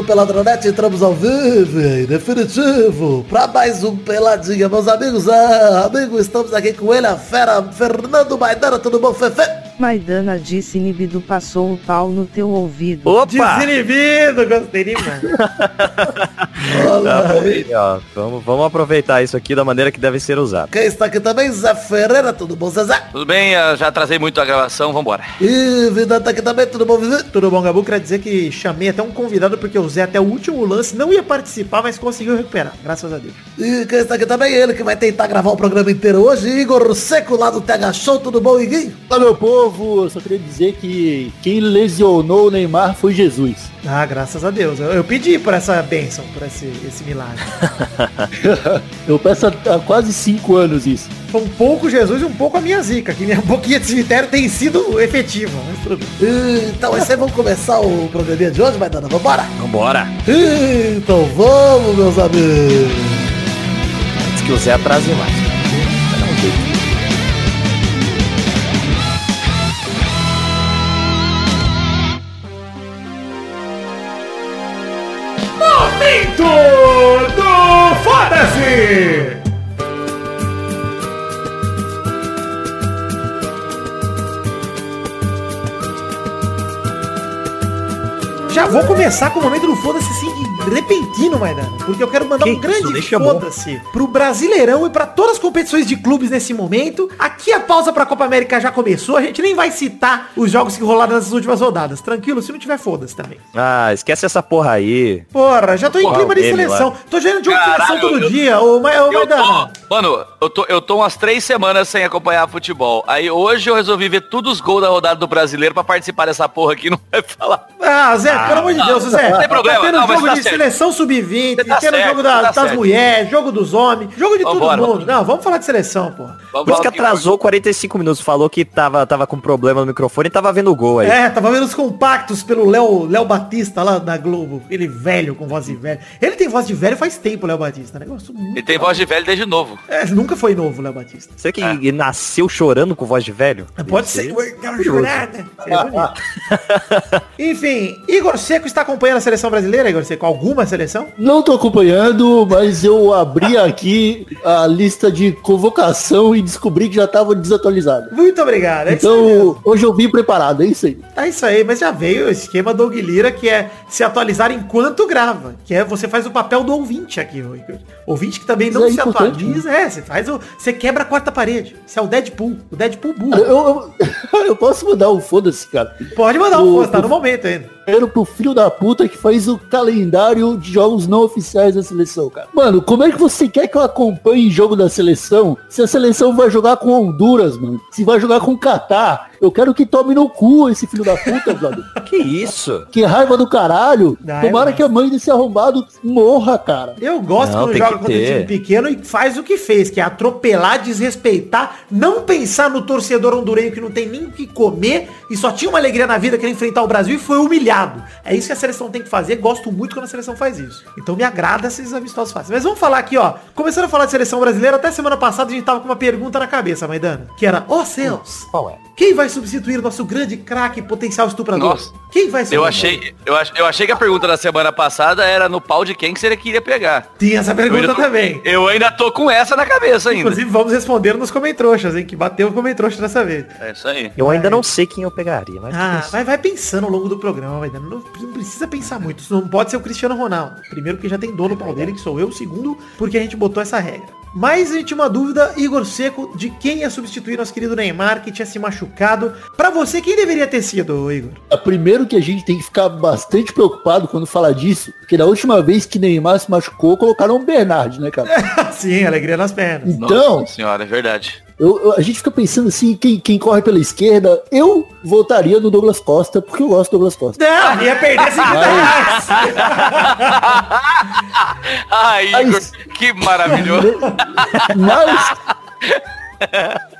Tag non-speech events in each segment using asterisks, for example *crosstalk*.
amigos do Peladronete, entramos ao vivo e definitivo para mais um Peladinha, meus amigos. Ah, amigo, estamos aqui com ele, a fera Fernando Maidana, tudo bom, Fefe? Maidana disse inibido passou o pau no teu ouvido. Opa! Desinibido, gostei demais. *laughs* Tá aí, ó. Vamos, vamos aproveitar isso aqui da maneira que deve ser usado. Quem está aqui também, Zé Ferreira, tudo bom, Zezé? Tudo bem, eu já atrasei muito a gravação, vambora. E Vida tá aqui também, tudo bom, Vivi? Tudo bom, Gabu? Queria dizer que chamei até um convidado porque o Zé até o último lance não ia participar, mas conseguiu recuperar, graças a Deus. E quem está aqui também, ele que vai tentar gravar o programa inteiro hoje, Igor Seco, lá do TH Show, tudo bom, Iguinho? Fala meu povo, eu só queria dizer que quem lesionou o Neymar foi Jesus. Ah, graças a Deus. Eu, eu pedi por essa bênção, por esse, esse milagre. *laughs* Eu peço há, quase cinco anos isso. Foi um pouco Jesus e um pouco a minha zica, que minha *laughs* boquinha de cemitério tem sido efetiva. Então, esse aí vamos começar o programinha de hoje, Maidana, vambora? Vambora. Então vamos, meus amigos. Antes que o Zé atrase mais. Vai dar um jeito. Momento do Foda-se! Já vou começar com o momento do foda-se assim, de repentino, Maidana. Porque eu quero mandar Que um grande foda-se pro Brasileirão e pra todas as competições de clubes nesse momento. Aqui a pausa pra Copa América já começou. A gente nem vai citar os jogos que rolaram nessas últimas rodadas. Tranquilo, se não tiver foda-se também. Ah, esquece essa porra aí. Porra, já tô em Porra, clima de seleção. lá. Tô gerando jogo de seleção todo eu- dia, ô, Ma- ô Eu Maidana. tô, mano, eu tô, eu tô umas três semanas sem acompanhar futebol. Aí hoje eu resolvi ver todos os gols da rodada do brasileiro pra participar dessa porra aqui, não vai falar. Ah, Zé, pelo amor de Deus, Zé. não tem problema, Tá tendo não, jogo tá de certo. seleção sub-20, Você tá tendo certo, jogo da- tá das certo. mulheres, jogo dos homens, jogo de Vambora, todo mundo. vamos. Não, vamos falar de seleção, pô. Por isso que atrasou 45 minutos. Falou que tava, tava com problema no microfone e tava vendo o gol aí. É, tava vendo os compactos pelo Léo Léo Batista lá na Globo. Ele velho, com voz de velho. Ele tem voz de velho faz tempo, Léo Batista. Negócio muito... Ele tem voz de velho desde novo. É, nunca foi novo, Léo Batista. Será que ele nasceu chorando com voz de velho? Pode ser. Quero chorar, né? Seria bonito. *laughs* Enfim, Igor Seco está acompanhando a seleção brasileira, Igor Seco? Alguma seleção? Não tô acompanhando, mas eu abri aqui a lista de convocação e descobri que já tava desatualizada. Muito obrigado. É. Então, hoje eu vim preparado, é isso aí. É isso aí, mas já veio o esquema do Lira, que é se atualizar enquanto grava. Que é você faz o papel do ouvinte aqui, Igor. Ouvinte que também não é se importante, atualiza. É, você faz o. Você quebra a quarta parede. Você é o Deadpool. O Deadpool burro. Eu, eu, *laughs* eu posso mandar um foda-se, cara. Pode mandar um o- foda, tá o- no momento ainda. Primeiro pro filho da puta que faz o calendário de jogos não oficiais da seleção, cara. Mano, como é que você quer que eu acompanhe jogo da seleção se a seleção vai jogar com Honduras, mano? Se vai jogar com Catar? Eu quero que tome no cu esse filho da puta, brother. *laughs* Que isso? Que raiva do caralho. Não, Tomara eu que a mãe desse arrombado morra, cara. Eu gosto Não, quando joga contra time pequeno e faz o que fez, que é atropelar, desrespeitar, não pensar no torcedor hondurenho que não tem nem o que comer e só tinha uma alegria na vida que era enfrentar o Brasil e foi humilhado. É isso que a seleção tem que fazer. Gosto muito quando a seleção faz isso. Então me agrada esses amistosos fáceis. Mas vamos falar aqui, ó. Começando a falar de seleção brasileira, até semana passada a gente tava com uma pergunta na cabeça, Maidana. Que era, ó céus, Qual é? quem vai substituir o nosso grande craque potencial estuprador? Nossa. Quem vai ser Eu o- achei, eu, ach- eu achei que a pergunta da semana passada era no pau de quem que você queria pegar. Tinha essa Eu pergunta ainda tô- também. Eu ainda tô com essa na cabeça ainda. Inclusive, vamos responder nos comentroxas, hein? Que bateu o comentrouxa dessa vez. É isso aí. Eu ainda não sei quem eu pegaria, mas... Ah, vai, vai pensando ao longo do programa, vai dando. Não, não precisa pensar muito. Isso não pode ser o Cristiano Ronaldo. Primeiro, porque já tem dono no pau dele, que sou eu. Segundo, porque a gente botou essa regra. Mas a gente tinha uma dúvida, Igor Seco, de quem ia substituir nosso querido Neymar, que tinha se machucado. Pra você, quem deveria ter sido, Igor? É, Primeiro que a gente tem que ficar bastante preocupado quando fala disso, porque da última vez que Neymar se machucou, colocaram o Bernard, né, cara? *laughs* Sim, alegria nas pernas. Então, Nossa senhora, é verdade. Eu- eu- a gente fica pensando assim, quem, quem corre pela esquerda, eu votaria no Douglas Costa, porque eu gosto do Douglas Costa. Não, ia perder 50 reais. Ai, Igor, isso- que maravilhoso. Mas *laughs*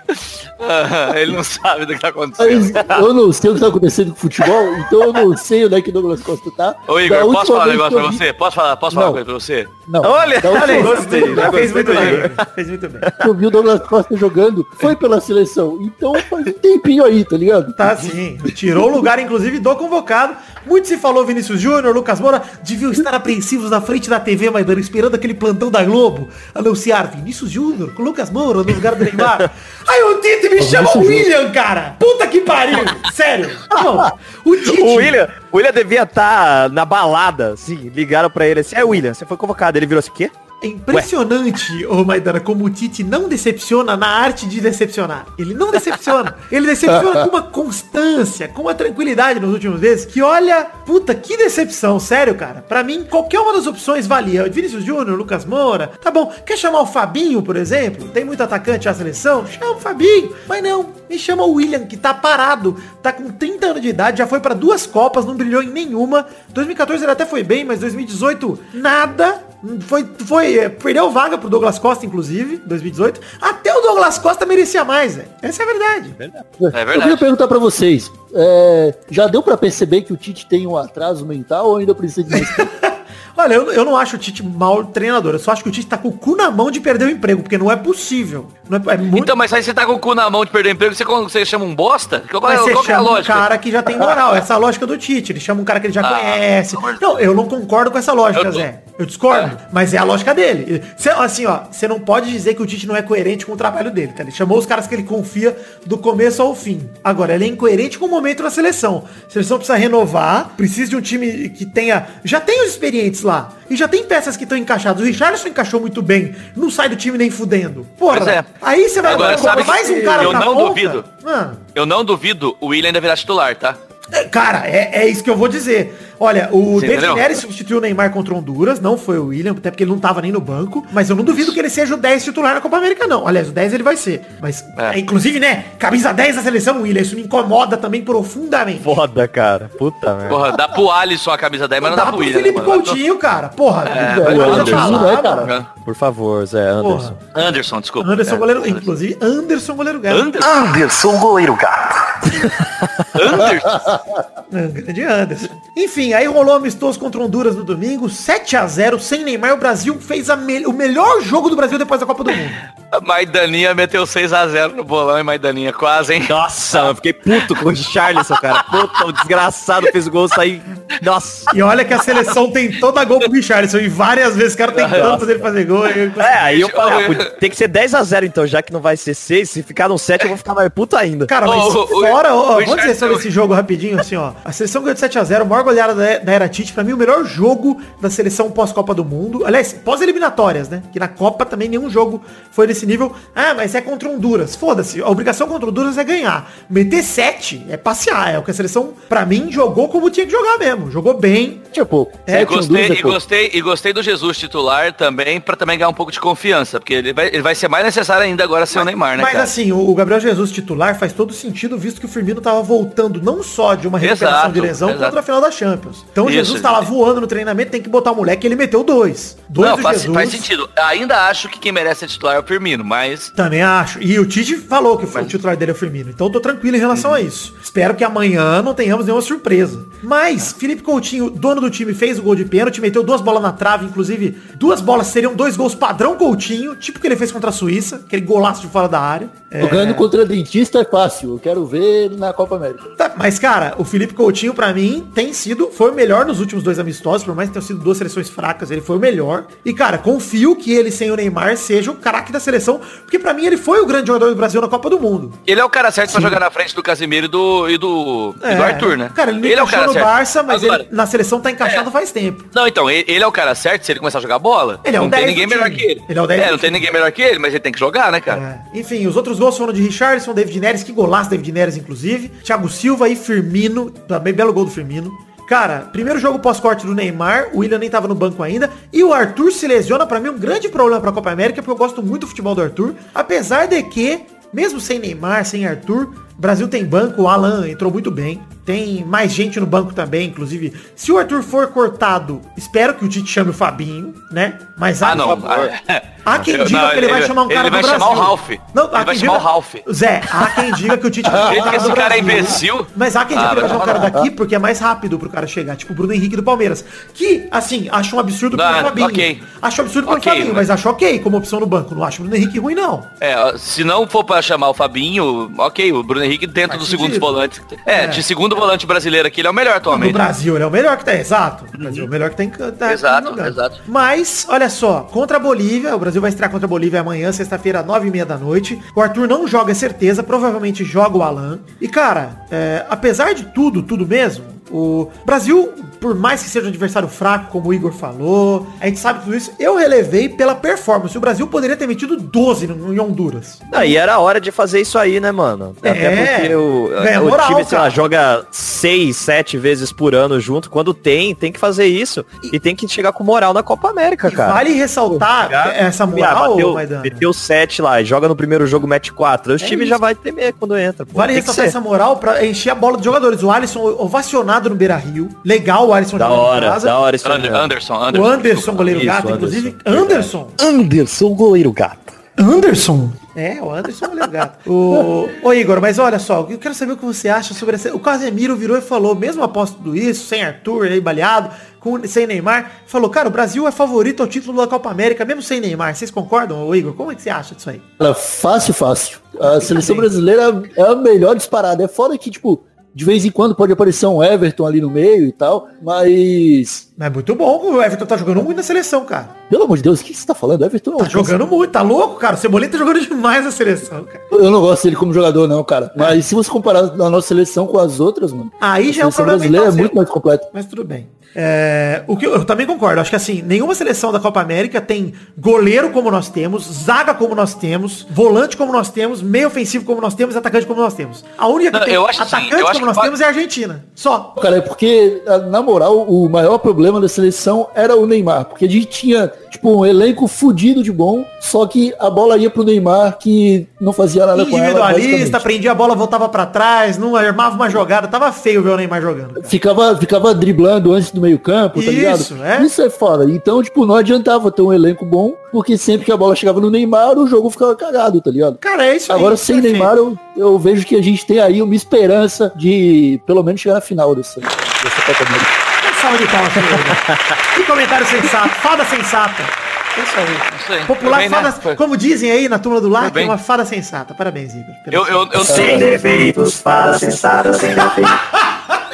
Ah, *laughs* Ele não sabe do que tá acontecendo. Mas eu não sei o que tá acontecendo com o futebol, então eu não sei onde é que o Douglas Costa tá. Ô Da Igor, posso falar um negócio pra vi- você? Posso falar, posso falar Não. uma coisa pra você? Não. Olha, olha, gostei. já Fez gostei muito bem. Fez muito bem. que eu vi o Douglas Costa jogando foi pela seleção. Então faz um tempinho aí, tá ligado? Tá sim. Tirou o lugar, inclusive, do convocado. Muito se falou Vinícius Júnior, Lucas Moura, deviam estar apreensivos na frente da TV, Maidana, esperando aquele plantão da Globo anunciar Vinícius Júnior com Lucas Moura no lugar do Neymar. *laughs* Aí o Tite me chama o William, cara. Puta que pariu. *laughs* Sério. Não. O Tite. O William, o William devia estar na balada, assim, ligaram pra ele assim, é William, você foi convocado. Ele virou assim, quê? É impressionante, ô Maidana, como o Tite não decepciona na arte de decepcionar. Ele não decepciona. *laughs* Ele decepciona com uma constância, com uma tranquilidade nos últimos meses, que olha, puta, que decepção, sério, cara. Pra mim, qualquer uma das opções valia. Vinícius Júnior, Lucas Moura, tá bom. Quer chamar o Fabinho, por exemplo? Tem muito atacante à seleção? Chama o Fabinho. Mas não, me chama o William, que tá parado, tá com 30 anos de idade, já foi pra duas Copas, não brilhou em nenhuma. 2014 ele até foi bem, mas 2018 nada. Foi, foi, é, perdeu vaga pro Douglas Costa, inclusive, 2018. Até o Douglas Costa merecia mais, velho. Essa é a verdade. É Eu queria verdade. perguntar pra vocês, é, já deu pra perceber que o Tite tem um atraso mental ou ainda precisa de mais tempo? *laughs* Olha, eu, eu não acho o Tite mal treinador. Eu só acho que o Tite tá com o cu na mão de perder o emprego, porque não é possível. Não é, é muito. Então, mas aí você tá com o cu na mão de perder o emprego, você, você chama um bosta? Qual, Mas é, você qual é a chama um lógica? cara que já tem moral. *laughs* Essa é a lógica do Tite. Ele chama um cara que ele já Ah, conhece. Não, eu não concordo com essa lógica, Eu Zé. Eu discordo. Mas é a lógica dele. Cê, assim, ó, você não pode dizer que o Tite não é coerente com o trabalho dele, tá? Ele chamou os caras que ele confia do começo ao fim. Agora, ele é incoerente com o momento da seleção. A seleção precisa renovar, precisa de um time que tenha. Já tem os experientes lá. E já tem peças que estão encaixadas. O Richarlison encaixou muito bem. Não sai do time nem fudendo. Porra. É. Aí você vai Agora, sabe mais um cara eu na não ponta? duvido. Mano. Eu não duvido o William ainda virar titular, tá? É, Cara, é, é isso que eu vou dizer. Olha, o Você David? Neres substituiu o Neymar contra o Honduras, não foi o William, até porque ele não tava nem no banco, mas eu não duvido que ele seja o 10 titular na Copa América, não. Aliás, o 10 ele vai ser. Mas, É. inclusive, né, camisa 10 da seleção, William, isso me incomoda também profundamente. Foda, cara. Puta merda. Porra, dá pro Alisson a camisa 10, mas não Dá dá pro pro William. Felipe né? Coutinho, cara. Porra, É, Anderson, falar, né, cara? Por favor, Zé Anderson. Porra. Anderson, desculpa. Anderson É. goleiro, inclusive Anderson goleiro gato. Anderson? Anderson Goleiro Gato. *laughs* Anderson? Grande Anderson. Enfim, aí rolou amistoso contra Honduras no domingo, 7 a 0 sem Neymar. O Brasil fez a me- o melhor jogo do Brasil depois da Copa do Mundo. A *laughs* Maidaninha meteu 6x0 no bolão e Maidaninha quase, hein? Nossa, eu fiquei puto com o Richarlison, cara. Puta, o desgraçado fez o gol sair. Nossa. E olha que a seleção tentou dar gol pro Richardson e várias vezes o cara tentando fazer ele fazer gol. É, aí eu falei, ah, tem que ser 10x0 então, já que não vai ser 6. Se ficar no 7, eu vou ficar mais puto ainda. Cara, mas ô, fora, ô, ó, vamos dizer sobre esse jogo rapidinho, assim, ó. A seleção ganhou de 7x0, a maior goleada da, da Era Tite, pra mim o melhor jogo da seleção pós-Copa do Mundo. Aliás, pós-eliminatórias, né? Que na Copa também nenhum jogo foi nesse nível. Ah, mas é contra Honduras. Foda-se, a obrigação contra Honduras é ganhar. Meter 7 é passear, é o que a seleção, pra mim, jogou como tinha que jogar mesmo. Jogou bem. Tinha pouco. É, E gostei, Honduras e gostei, e gostei do Jesus titular também, pra também ganhar um pouco de confiança, porque ele vai, ele vai ser mais necessário ainda agora sem o Neymar, né, Mas cara? assim, o Gabriel Jesus titular faz todo sentido, visto que o Firmino tava voltando não só de uma recuperação Exato, de lesão exato. contra a final da Champions. Então o Isso, Jesus tá lá exato. voando no treinamento, tem que botar o moleque, ele meteu dois. Dois Não, do faz, Jesus. faz sentido. Ainda acho que quem merece ser titular é o Firmino, mas Também acho. E o Tite falou que foi o titular dele é o Firmino. Então eu tô tranquilo em relação Uhum. a isso. Espero que amanhã não tenhamos nenhuma surpresa. Mas Felipe Coutinho, dono do time, fez o gol de pênalti, meteu duas bolas na trave, inclusive duas bolas seriam dois gols padrão Coutinho, tipo que ele fez contra a Suíça, aquele golaço de fora da área. É, Jogando contra dentista é fácil. Eu quero ver na Copa América. Tá, mas, cara, o Felipe Coutinho, pra mim, tem sido, foi o melhor nos últimos dois amistosos, por mais que tenham sido duas seleções fracas, ele foi o melhor. E, cara, confio que ele sem o Neymar seja o craque da seleção, porque pra mim ele foi o grande jogador do Brasil na Copa do Mundo. ele é o cara certo pra jogar na frente do Casimiro e do, e do, e do Arthur, né? Cara, ele não é o encaixou no certo. Barça, mas Agora, ele na seleção tá encaixado faz tempo. Não, então, ele, ele é o cara certo se ele começar a jogar bola. Ele é o não tem 10 ninguém melhor que ele. Ele é o 10 do não tem ninguém melhor que ele, mas ele tem que jogar, né, cara? É. Enfim, os outros gols foram de Richardson, David Neres, que golaço David Neres, inclusive. Thiago Silva e Firmino, também belo gol do Firmino. Cara, primeiro jogo pós-corte do Neymar, o William nem tava no banco ainda, e o Arthur se lesiona, pra mim um grande problema pra Copa América, porque eu gosto muito do futebol do Arthur, apesar de que, mesmo sem Neymar, sem Arthur, Brasil tem banco, o Alan entrou muito bem, tem mais gente no banco também, inclusive. Se o Arthur for cortado, espero que o Tite chame o Fabinho, né? Mas Ah, há não. quem- Ah, Há quem *laughs* diga não, que ele, vai ele- chamar um cara ele vai do Brasil. chamar o Ralph. Não, Ele vai chamar diga- o Ralph. Zé, há quem diga que o Tite *laughs* vai chamar um cara do esse cara é Brasil. imbecil. Mas há quem diga Ah, que ele vai vai chamar um cara daqui porque é mais rápido pro cara chegar. Tipo o Bruno Henrique do Palmeiras. Que, assim, acho um absurdo Não, pelo Fabinho. ok. Acho absurdo pelo Ok, Fabinho, mas- mas acho ok como opção no banco. Não acho o Bruno Henrique ruim, não. É, se não for pra chamar o Fabinho, ok, o Bruno Henrique dentro Faz dos segundos volantes. É, É. de segundo volante brasileiro aqui, ele é o melhor No atualmente. Brasil, ele é o melhor que tá, exato. O Brasil é o melhor que tem tá Exato, jogando. exato. Mas, olha só, contra a Bolívia, o Brasil vai estrear contra a Bolívia amanhã, sexta-feira, nove e meia da noite. O Arthur não joga, é certeza, provavelmente joga o Alan. E, cara, é, apesar de tudo, tudo mesmo, o Brasil, por mais que seja um adversário fraco, como o Igor falou, a gente sabe tudo isso, eu relevei pela performance. O Brasil poderia ter metido 12 no- em Honduras. Aí era a hora de fazer isso aí, né, mano? É, Até porque o, ganha o moral, time, sei lá, joga seis, sete vezes por ano junto. Quando tem, tem que fazer isso. E, tem que chegar com moral na Copa América, E cara. vale ressaltar Chegar- essa Ah, moral, bateu, Maidana. meteu 7 lá, e joga no primeiro jogo, mete 4. Os É times já vai temer quando entra. pô. Vale Tem ressaltar essa moral pra encher a bola dos jogadores. O Alisson ovacionado no Beira Rio. Legal o Alisson Da hora, casa. da hora isso aí Ander- mesmo. Anderson, O Anderson. Anderson, goleiro Isso, gato, Anderson. inclusive. Anderson. Anderson, goleiro gato. Anderson? É, o Anderson é um goleiro gato. *laughs* O... Ô Igor, mas olha só, eu quero saber o que você acha sobre essa... O Casemiro virou e falou, mesmo após tudo isso, sem Arthur aí baleado, com... sem Neymar, falou, cara, o Brasil é favorito ao título da Copa América, mesmo sem Neymar. Vocês concordam, ô Igor? Como é que você acha disso aí? Cara, fácil, fácil. A seleção brasileira é a melhor disparada. É foda que, tipo, de vez em quando pode aparecer um Everton ali no meio e tal, mas. Mas é muito bom, o Everton tá jogando muito na seleção, cara. Pelo amor de Deus, o que você tá falando? Everton é Tá jogando muito, tá louco, cara? O Cebolinha tá jogando demais na seleção, cara. Eu não gosto dele como jogador, não, cara. Mas se você comparar a nossa seleção com as outras, mano. Aí já é um problema brasileira é mental muito mais completa. Mas tudo bem. É, o que eu, eu também concordo. Acho que assim, nenhuma seleção da Copa América tem goleiro como nós temos, zaga como nós temos, volante como nós temos, meio ofensivo como nós temos, atacante como nós temos. A única que Não, tem eu acho assim, atacante eu acho como nós que temos é a Argentina. Só. Cara, é porque, na moral, o maior problema da seleção era o Neymar. Porque a gente tinha, tipo, um elenco fudido de bom, só que a bola ia pro Neymar que não fazia nada com ela. Individualista, prendia a bola, voltava pra trás, não armava uma jogada. Tava feio ver o Neymar jogando. Ficava, ficava driblando antes do meio campo, tá ligado? Isso, é. Isso é foda. Então, tipo, não adiantava ter um elenco bom, porque sempre que a bola chegava no Neymar, o jogo ficava cagado, tá ligado? Cara, é isso aí. Agora, sem perfeito. Neymar, eu, eu vejo que a gente tem aí uma esperança de, pelo menos, chegar na final dessa, dessa Copa América. Uma salva de palmas. *laughs* Que comentário sensato. Fada sensata. É isso aí. Isso aí. Popular bem, né? fada, Foi. como dizem aí na turma do like, bem. uma fada sensata. Parabéns, Igor. Eu, eu, eu Sem defeitos, para sensata, sem defeitos.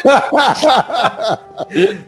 *laughs*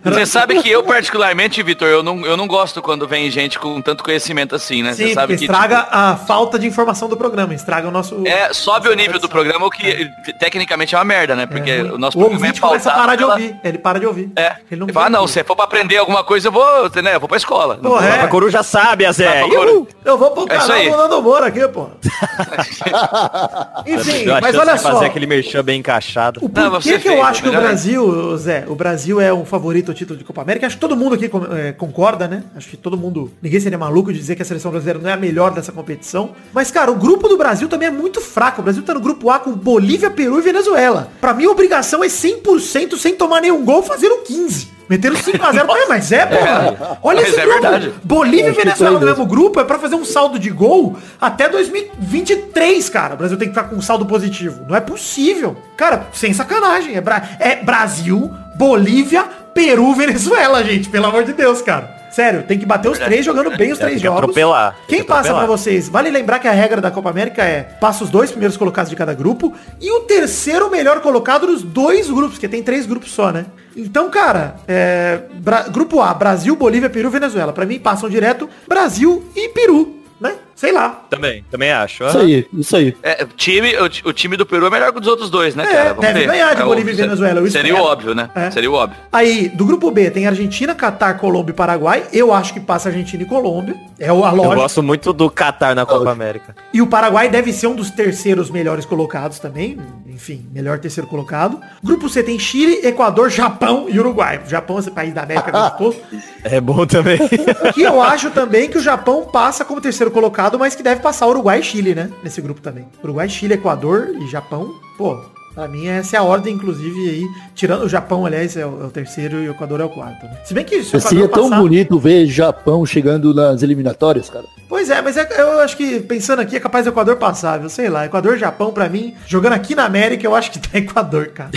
Você sabe que eu, particularmente, Vitor, eu não, eu não gosto quando vem gente com tanto conhecimento assim, né? Sim, Você sabe que. estraga a falta de informação do programa, estraga o nosso... tipo, é, sobe o nível do programa, o que tecnicamente é uma merda, né? Porque É, o nosso o programa é ouvinte começa a pautado parar de pela- ouvir. Ele para de ouvir. É. Ele não Ele fala, não, ouvir. se for pra aprender alguma coisa, eu vou, né? Eu vou pra escola. Não Porra, é. A coruja sabe, a Zé. Uhul. Eu vou pro É isso canal do Nando Moura aqui, pô. *laughs* Enfim, mas olha só. fazer aquele merchan bem encaixado. O Não, porquê você que eu acho que o ainda. Brasil, Zé, o Brasil é um favorito ao título de Copa América? Acho que todo mundo aqui é, concorda, né? Acho que todo mundo, ninguém seria maluco de dizer que a seleção brasileira não é a melhor dessa competição. Mas, cara, o grupo do Brasil também é muito fraco. O Brasil tá no grupo A com Bolívia, Peru e Venezuela. Pra mim, a obrigação é 100% sem tomar nenhum gol, fazer o 15. Meteram 5x0 pra mas é, porra. Olha Mas esse é grupo. verdade. Bolívia e Acho que Venezuela no mesmo grupo é pra fazer um saldo de gol até 2023, cara. O Brasil tem que ficar com um saldo positivo. Não é possível. Cara, sem sacanagem. É, Bra- é Brasil, Bolívia, Peru, Venezuela, gente. Pelo amor de Deus, cara. Sério, tem que bater os três jogando bem os É, três tem que jogos. atropelar, Quem que passa pra vocês? Vale lembrar que a regra da Copa América é passa os dois primeiros colocados de cada grupo e o terceiro melhor colocado dos dois grupos, porque tem três grupos só, né? Então, cara, é, grupo A, Brasil, Bolívia, Peru, Venezuela. Pra mim, passam direto Brasil e Peru? Sei lá. Também, também acho. Isso aí, isso aí. É, o, time, o, o time do Peru é melhor que o dos outros dois, né, É, cara? Vamos deve ver. ganhar de É Bolívia e Venezuela, eu Seria o óbvio, né? É. Seria o óbvio. Aí, do grupo B, tem Argentina, Catar, Colômbia e Paraguai. Eu acho que passa Argentina e Colômbia. É o- a Eu lógica. gosto muito do Qatar na Copa América. E o Paraguai deve ser um dos terceiros melhores colocados também. Enfim, melhor terceiro colocado. Grupo C tem Chile, Equador, Japão e Uruguai. O Japão, esse país da América *laughs* gostoso. É bom também. *laughs* Que eu acho também que o Japão passa como terceiro colocado, mas que deve passar Uruguai e Chile, né? Nesse grupo também. Uruguai, Chile, Equador e Japão. Pô, Pra mim, essa é a ordem, inclusive, aí. Tirando o Japão, aliás, é o, é o terceiro e o Equador é o quarto. Né? Se bem que se o Seria Equador tão passar- bonito ver Japão chegando nas eliminatórias, cara. Pois é, mas é- eu acho que, pensando aqui, é capaz do Equador passar, viu? Sei lá. Equador e Japão, pra mim, jogando aqui na América, eu acho que tá *laughs* Equador, cara.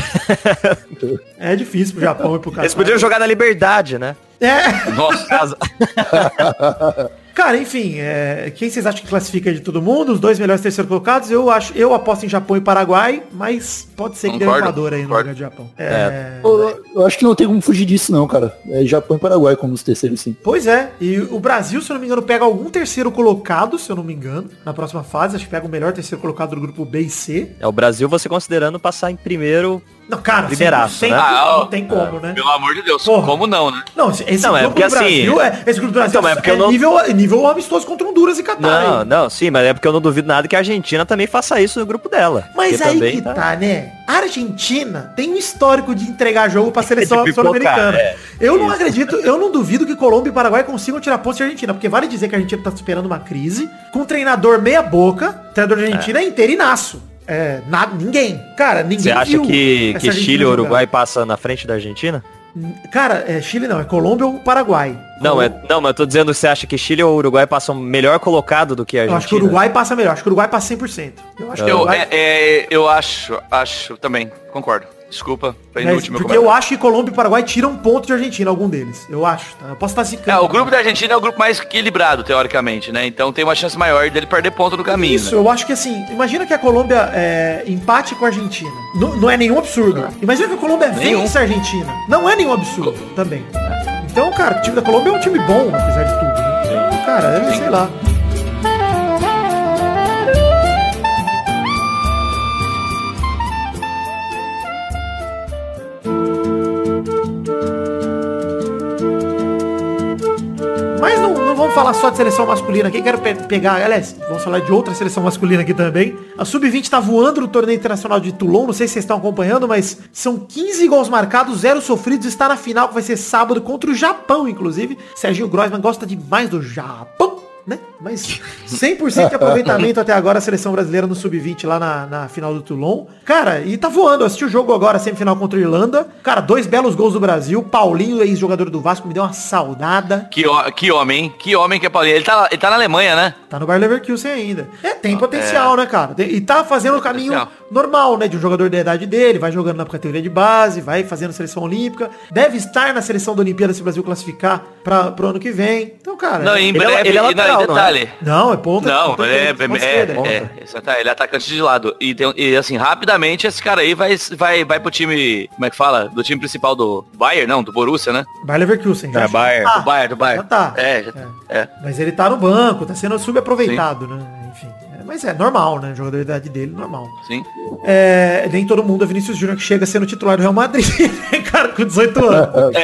*laughs* é difícil pro Japão e pro Catar. Eles podiam jogar na liberdade, né? É. Nossa, Casa- *laughs* Cara, enfim, é, quem vocês acham que classifica de todo mundo? Os dois melhores terceiros colocados? Eu acho, eu aposto em Japão e Paraguai, mas pode ser que dê o Concordo, Equador aí no lugar de Japão. É, Eu, eu acho que não tem como fugir disso, não, cara. É Japão e Paraguai como os terceiros, sim. Pois é, e o Brasil, se eu não me engano, pega algum terceiro colocado, se eu não me engano, na próxima fase. Acho que pega o melhor terceiro colocado do grupo B e C. É o Brasil você considerando passar em primeiro. Não, cara, Lideraço, 100%, né? Ah, não tem como, né? pelo amor de Deus, Porra. como não, né? Não, esse Não, é grupo porque do assim- Brasil, é, esse grupo do Brasil Então, é porque é, eu não- nível, é nível amistoso contra Honduras e Catar. Não, hein? não, sim, mas é porque eu não duvido nada que a Argentina também faça isso no grupo dela. Mas aí também que tá, né? A Argentina tem um histórico de entregar jogo pra *laughs* seleção sul-americana. é. eu não acredito, eu não duvido que Colômbia e Paraguai consigam tirar pontos de Argentina, porque vale dizer que a Argentina tá superando uma crise, com um treinador meia boca, o treinador da Argentina é, inteirinaço. É, nada, ninguém. Cara, ninguém Você acha viu que, que Chile ou jogar. Uruguai passa na frente da Argentina? Cara, é Chile não, é Colômbia ou Paraguai. Não, é, não, mas eu tô dizendo, você acha que Chile ou Uruguai passam melhor colocado do que a Eu Argentina? acho que o Uruguai passa melhor, acho que o Uruguai passa 100%. Eu acho Eu, Uruguai... é, é, eu acho, acho também, concordo. Desculpa, foi inútil meu porque eu acho que Colômbia e Paraguai tiram ponto de Argentina, algum deles. Eu acho, tá? Eu posso estar zicando. É, o grupo da Argentina é o grupo mais equilibrado, teoricamente, né? Então tem uma chance maior dele perder ponto no caminho. Isso, né? eu acho que assim, imagina que a Colômbia é, empate com a Argentina. Não, não é nenhum absurdo. Imagina que a Colômbia Nenhum. vence a Argentina. Não é nenhum absurdo também. Então, cara, o time da Colômbia é um time bom, apesar de tudo, né? Então, cara, é, sei lá. Vamos falar só de seleção masculina aqui, quero pe- pegar, aliás, vamos falar de outra seleção masculina aqui também. A Sub-20 tá voando no torneio internacional de Toulon, não sei se vocês estão acompanhando, mas são 15 gols marcados, zero sofridos, está na final que vai ser sábado contra o Japão, inclusive. Serginho Groisman gosta demais do Japão. Né? Mas 100% de aproveitamento até agora a seleção brasileira no Sub-20 lá na, na final do Toulon. Cara, e tá voando. Eu assisti o jogo agora, semifinal contra a Irlanda. Cara, dois belos gols do Brasil. Paulinho, ex-jogador do Vasco, me deu uma saudada. Que, que homem, hein? Que homem que é Paulinho. Ele tá, ele tá na Alemanha, né? Tá no Bayer Leverkusen ainda. É, tem potencial, né, cara? E tá fazendo o caminho potencial. normal, né? De um jogador da idade dele, vai jogando na categoria de base, vai fazendo seleção olímpica. Deve estar na seleção da Olimpíada se o Brasil classificar para pro ano que vem. Então, cara... Não, em Ele é- breve, ele é e não, lateral, em não é? detalhe. Não, é ponta. Não, ponta ele é, é, é, exatamente, ele é atacante de lado. E, tem, e assim, rapidamente esse cara aí vai, vai, vai pro time, como é que fala? Do time principal do Bayern, não, do Borussia, né? Bayer Leverkusen. já É, Bayern. Ah, do Bayern, do Bayern. já tá. É, já, é. Mas ele tá no banco, tá sendo subaproveitado, né? Enfim. É, mas é normal, né? Jogador da idade dele, normal. Sim. É, nem todo mundo é Vinícius Júnior que chega sendo titular do Real Madrid, *laughs* cara, com 18 anos. É,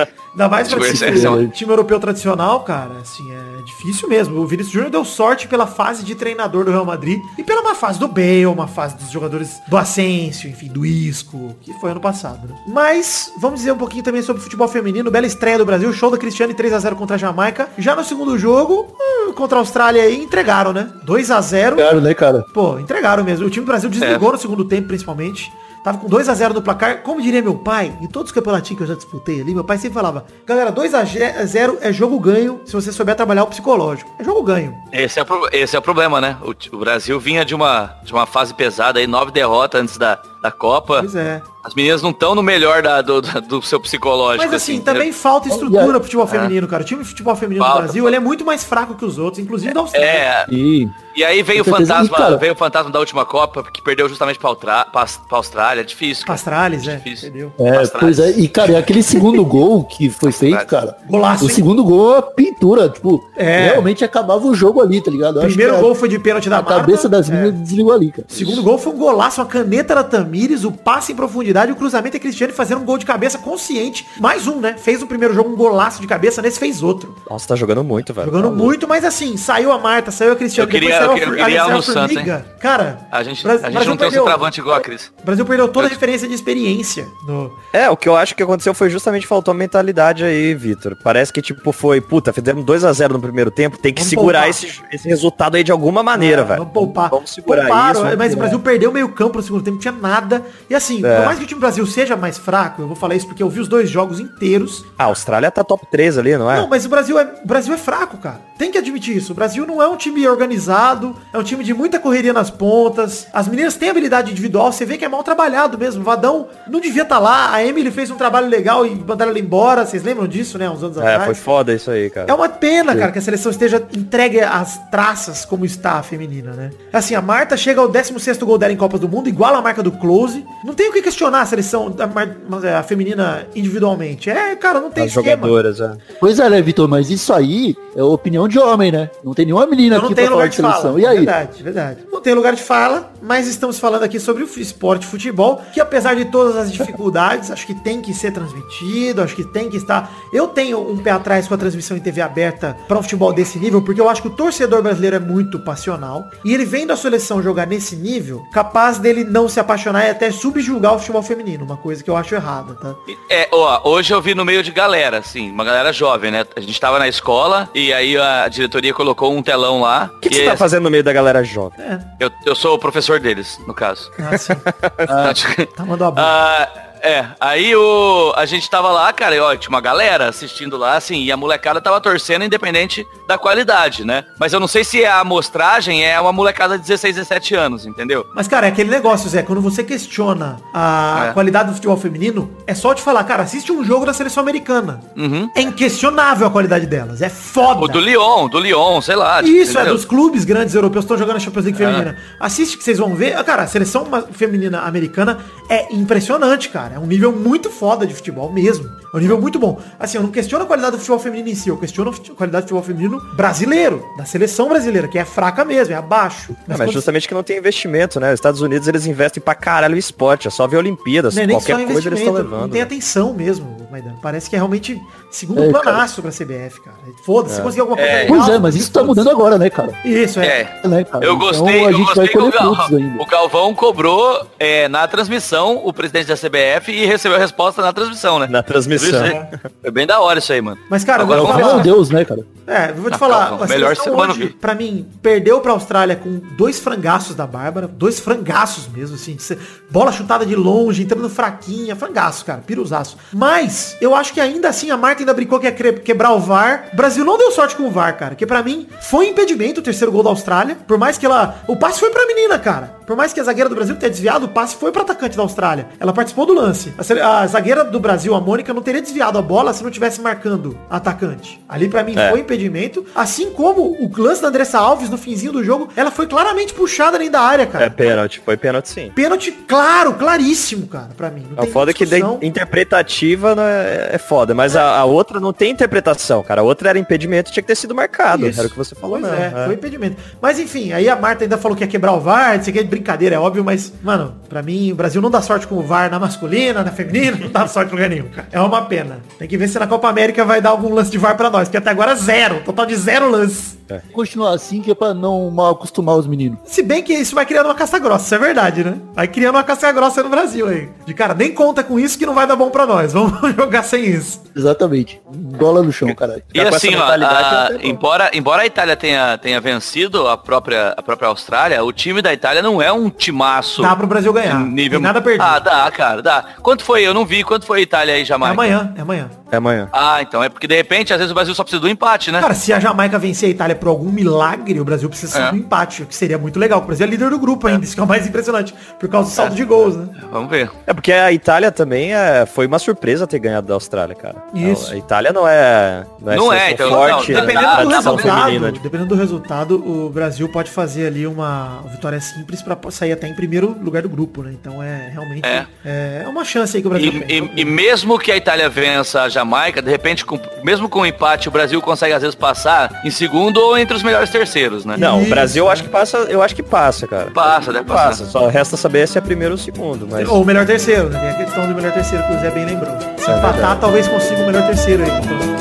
é. Ainda mais pra Tipo, esse é time, um- time europeu tradicional, cara, assim, é difícil mesmo. O Vinícius Júnior deu sorte pela fase de treinador do Real Madrid e pela uma fase do Bale, uma fase dos jogadores do Asensio, enfim, do Isco, que foi ano passado, né? Mas, vamos dizer um pouquinho também sobre futebol feminino, bela estreia do Brasil, show da Cristiane 3 a 0 contra a Jamaica. Já no segundo jogo, hum, contra a Austrália aí, entregaram, né? 2 a 0 Claro, né, cara? Pô, entregaram mesmo. O time do Brasil desligou no segundo tempo, principalmente. Tava com 2x0 no placar. Como diria meu pai, em todos os campeonatinhos que eu já disputei ali, meu pai sempre falava, galera, 2x0 é jogo ganho se você souber trabalhar o psicológico. É jogo ganho. Esse é, o, pro- esse é o problema, né? O, o Brasil vinha de uma, de uma fase pesada aí, nove derrotas antes da, da Copa. Pois é. As meninas não estão no melhor da- do, do seu psicológico. Mas assim, entendeu? também falta estrutura pro futebol feminino, cara. O time de futebol feminino Falta, do Brasil, ele é muito mais fraco que os outros, inclusive da Austrália. É, E e aí veio o fantasma, E, cara- veio o fantasma da última Copa, que perdeu justamente pra, Austra- pra, pra Austrália. É difícil. cara. Pastrales, é. Difícil. Entendeu? É, Pastrales. pois é, e cara, e aquele segundo *laughs* gol que foi feito, cara. Golaço, O hein? segundo gol é pintura, tipo, É. realmente acabava o jogo ali, tá ligado? Eu Primeiro a- gol foi de pênalti da a Marta. cabeça das É. meninas desligou ali, cara. Segundo gol foi um golaço, uma caneta da Tamires, o passe em profundidade, o cruzamento é Cristiano fazendo um gol de cabeça consciente. Mais um, né? Fez no primeiro jogo um golaço de cabeça, nesse fez outro. Nossa, tá jogando muito, velho. Jogando Tá muito, mas assim, saiu a Marta, saiu a Cristiano, Eu queria- saiu eu a queria- Fur- eu queria no a Formiga. Cara, A gente, Bra- a gente Brasil não tem um perdeu. centroavante igual a Cris. o Brasil perdeu toda a referência de experiência. No... É, o que eu acho que aconteceu foi justamente faltou a mentalidade aí, Vitor. Parece que, tipo, foi, puta, fizemos 2x0 no primeiro tempo, tem que Vamos segurar poupar. esse, esse resultado aí de alguma maneira, Ah, velho. Vamos poupar. Vamos segurar Pouparam, isso. vamos mas o. Brasil perdeu meio campo no segundo tempo, não tinha nada. Nada. E assim, É. por mais que o time do Brasil seja mais fraco, eu vou falar isso porque eu vi os dois jogos inteiros. A Austrália tá top 3 ali, não é? Não, mas o Brasil, é, o Brasil é fraco, cara. Tem que admitir isso. O Brasil não é um time organizado, é um time de muita correria nas pontas. As meninas têm habilidade individual, você vê que é mal trabalhado mesmo. O Vadão não devia estar lá. A Emily fez um trabalho legal e mandaram ela embora. Vocês lembram disso, né? Uns anos É, atrás. foi foda isso aí, cara. É uma pena, cara, que a seleção esteja entregue às traças como está a feminina, né? Assim, a Marta chega ao 16º gol dela em Copas do Mundo, igual a marca do Close. Não tem o que questionar a seleção, a, mar- mas é, a feminina individualmente. É, cara, não tem As esquema. jogadoras, é. Pois é, né, Vitor? Mas isso aí é opinião de homem, né? Não tem nenhuma menina Eu não aqui pra falar lugar de de seleção. fala. E aí? Verdade, verdade. Não tem lugar de fala, mas estamos falando aqui sobre o esporte futebol, que apesar de todas as dificuldades, *laughs* acho que tem que ser transmitido, acho que tem que estar. Eu tenho um pé atrás com a transmissão em TV aberta para um futebol desse nível, porque eu acho que o torcedor brasileiro é muito passional. E ele vendo a seleção jogar nesse nível, capaz dele não se apaixonar e até subjugar o futebol feminino, uma coisa que eu acho errada, tá? É, ó, hoje eu vi no meio de galera, assim, uma galera jovem, né? A gente tava na escola e aí a diretoria colocou um telão lá. O que, que você tá aí, fazendo no meio da galera jovem? É, eu, eu sou o professor deles, no caso. assim, *laughs* tá mandando a boca. Ah, é, aí o, a gente tava lá, cara, e ó, tinha uma galera assistindo lá, assim, e a molecada tava torcendo independente da qualidade, né? Mas eu não sei se a amostragem é uma molecada de 16, 17 anos, entendeu? Mas, cara, é aquele negócio, Zé, quando você questiona a É. qualidade do futebol feminino, é só te falar, cara, assiste um jogo da seleção americana. Uhum. É inquestionável a qualidade delas. É foda. O do Lyon, do Lyon, sei lá. Isso, é entendeu? dos clubes grandes europeus que estão jogando a Champions League É. feminina. Assiste que vocês vão ver. Cara, a seleção feminina americana é impressionante, cara. É um nível muito foda de futebol mesmo. É um nível muito bom. Assim, eu não questiono a qualidade do futebol feminino em si, eu questiono a qualidade do futebol feminino brasileiro, da seleção brasileira, que é fraca mesmo, é abaixo. Mas mas quando- justamente que não tem investimento, né? Os Estados Unidos, eles investem pra caralho em esporte. É só ver Olimpíadas. Não é qualquer coisa eles estão investimento, não levando. tem né? atenção mesmo, Maidano. Parece que é realmente segundo É, planaço pra CBF, cara. Foda-se, se conseguir alguma coisa É. legal, Pois é, mas isso tá mudando agora, né, cara? Isso, é. É. Né, cara? Eu Então, gostei, a eu gostei vai que o, Gal- o Galvão cobrou é, na transmissão o presidente da CBF e recebeu a resposta na transmissão, né? Na transmissão. É. Foi bem da hora isso aí, mano. Mas, cara, Agora falar- Meu Deus, né, cara? É, eu vou te Não, falar. calma, a melhor ser humano hoje. Pra mim, perdeu pra Austrália com dois frangaços da Bárbara. Dois frangaços mesmo, assim. de ser- Bola chutada de longe, entrando fraquinha. Frangaço, cara. Piruzaço. Mas, eu acho que ainda assim a Marta ainda brincou que ia quebrar o VAR. O Brasil não deu sorte com o VAR, cara. Que pra mim foi impedimento o terceiro gol da Austrália. Por mais que ela... O passe foi pra menina, cara. Por mais que a zagueira do Brasil tenha desviado, o passe foi pra atacante da Austrália. Ela participou do lance. A, a zagueira do Brasil, a Mônica, não teria desviado a bola se não tivesse marcando a atacante. Ali pra mim É. foi impedimento. Assim como o lance da Andressa Alves no finzinho do jogo, ela foi claramente puxada dentro da área, cara. É pênalti, foi pênalti sim. Pênalti claro, claríssimo, cara, pra mim. Não É o foda é que discussão. interpretativa né, é foda, mas a, a outra não tem interpretação, cara. A outra era impedimento, tinha que ter sido marcado. Isso. Era o que você falou, Pois não. é, foi impedimento. Mas enfim, aí a Marta ainda falou que ia quebrar o VAR, aqui é brincadeira, é óbvio, mas, mano, pra mim, o Brasil não dá sorte com o VAR na masculina, na feminina, não dá sorte em lugar nenhum, cara. É uma pena. Tem que ver se na Copa América vai dar algum lance de VAR pra nós, porque até agora zero, total de zero lance. Continuar assim que é pra não mal acostumar os meninos. Se bem que isso vai criando uma casca grossa, isso é verdade, né? Vai criando uma casca grossa no Brasil aí. De cara, nem conta com isso que não vai dar bom pra nós. *laughs* Vamos jogar sem isso. Exatamente. Bola no chão, caralho. E Ficar assim, ó, a- é até bom. embora, embora a Itália tenha, tenha vencido a própria, a própria Austrália, o time da Itália não é um timaço. Dá pro Brasil ganhar. nível Tem nada perdido. Ah, dá, cara, dá. Quanto foi? Eu não vi. Quanto foi a Itália aí, é Jamaica? amanhã, é amanhã. É amanhã. Ah, então é porque de repente, às vezes o Brasil só precisa do empate, né? Cara, se a Jamaica vencer a Itália por algum milagre, o Brasil precisa É. do empate, o que seria muito legal. O Brasil é líder do grupo ainda, isso que é o mais impressionante, por causa do saldo de gols, né? Vamos ver. É porque a Itália também é, foi uma surpresa ter ganhado da Austrália, cara. Isso. A Itália não é. Não é, Não é, então, forte não, Dependendo do resultado, feminina. tipo. dependendo do resultado, o Brasil pode fazer ali uma vitória simples pra sair até em primeiro lugar do grupo, né? Então é realmente É. é, é uma chance aí que o Brasil E, tem. e- e mesmo que a Itália vença a Jamaica, de repente, com- mesmo com o empate, o Brasil consegue às vezes passar em segundo ou entre os melhores terceiros, né? Não, o Brasil eu acho que passa, eu acho que passa, cara. Passa, deve passar. Passa. Só resta saber se é primeiro ou segundo, mas Ou o melhor terceiro, né? Tem a questão do melhor terceiro que o Zé bem lembrou. Se É empatar, verdade. talvez consiga o melhor terceiro aí.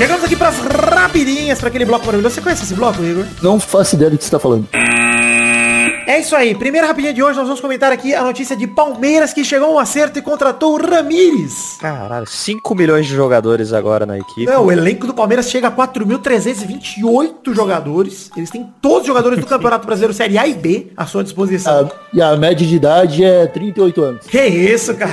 Chegamos aqui pras rapidinhas, pra aquele bloco maravilhoso. Você conhece esse bloco, Igor? Não faço ideia do que você tá falando. É isso aí. Primeira rapidinha de hoje, nós vamos comentar aqui a notícia de Palmeiras que chegou a um acerto e contratou o Ramires. Caralho, 5 milhões de jogadores agora na equipe. Não, o elenco do Palmeiras chega a 4.328 jogadores. Eles têm todos os jogadores do Campeonato Brasileiro Série A e B à sua disposição. Ah, e a média de idade é 38 anos. Que isso, cara?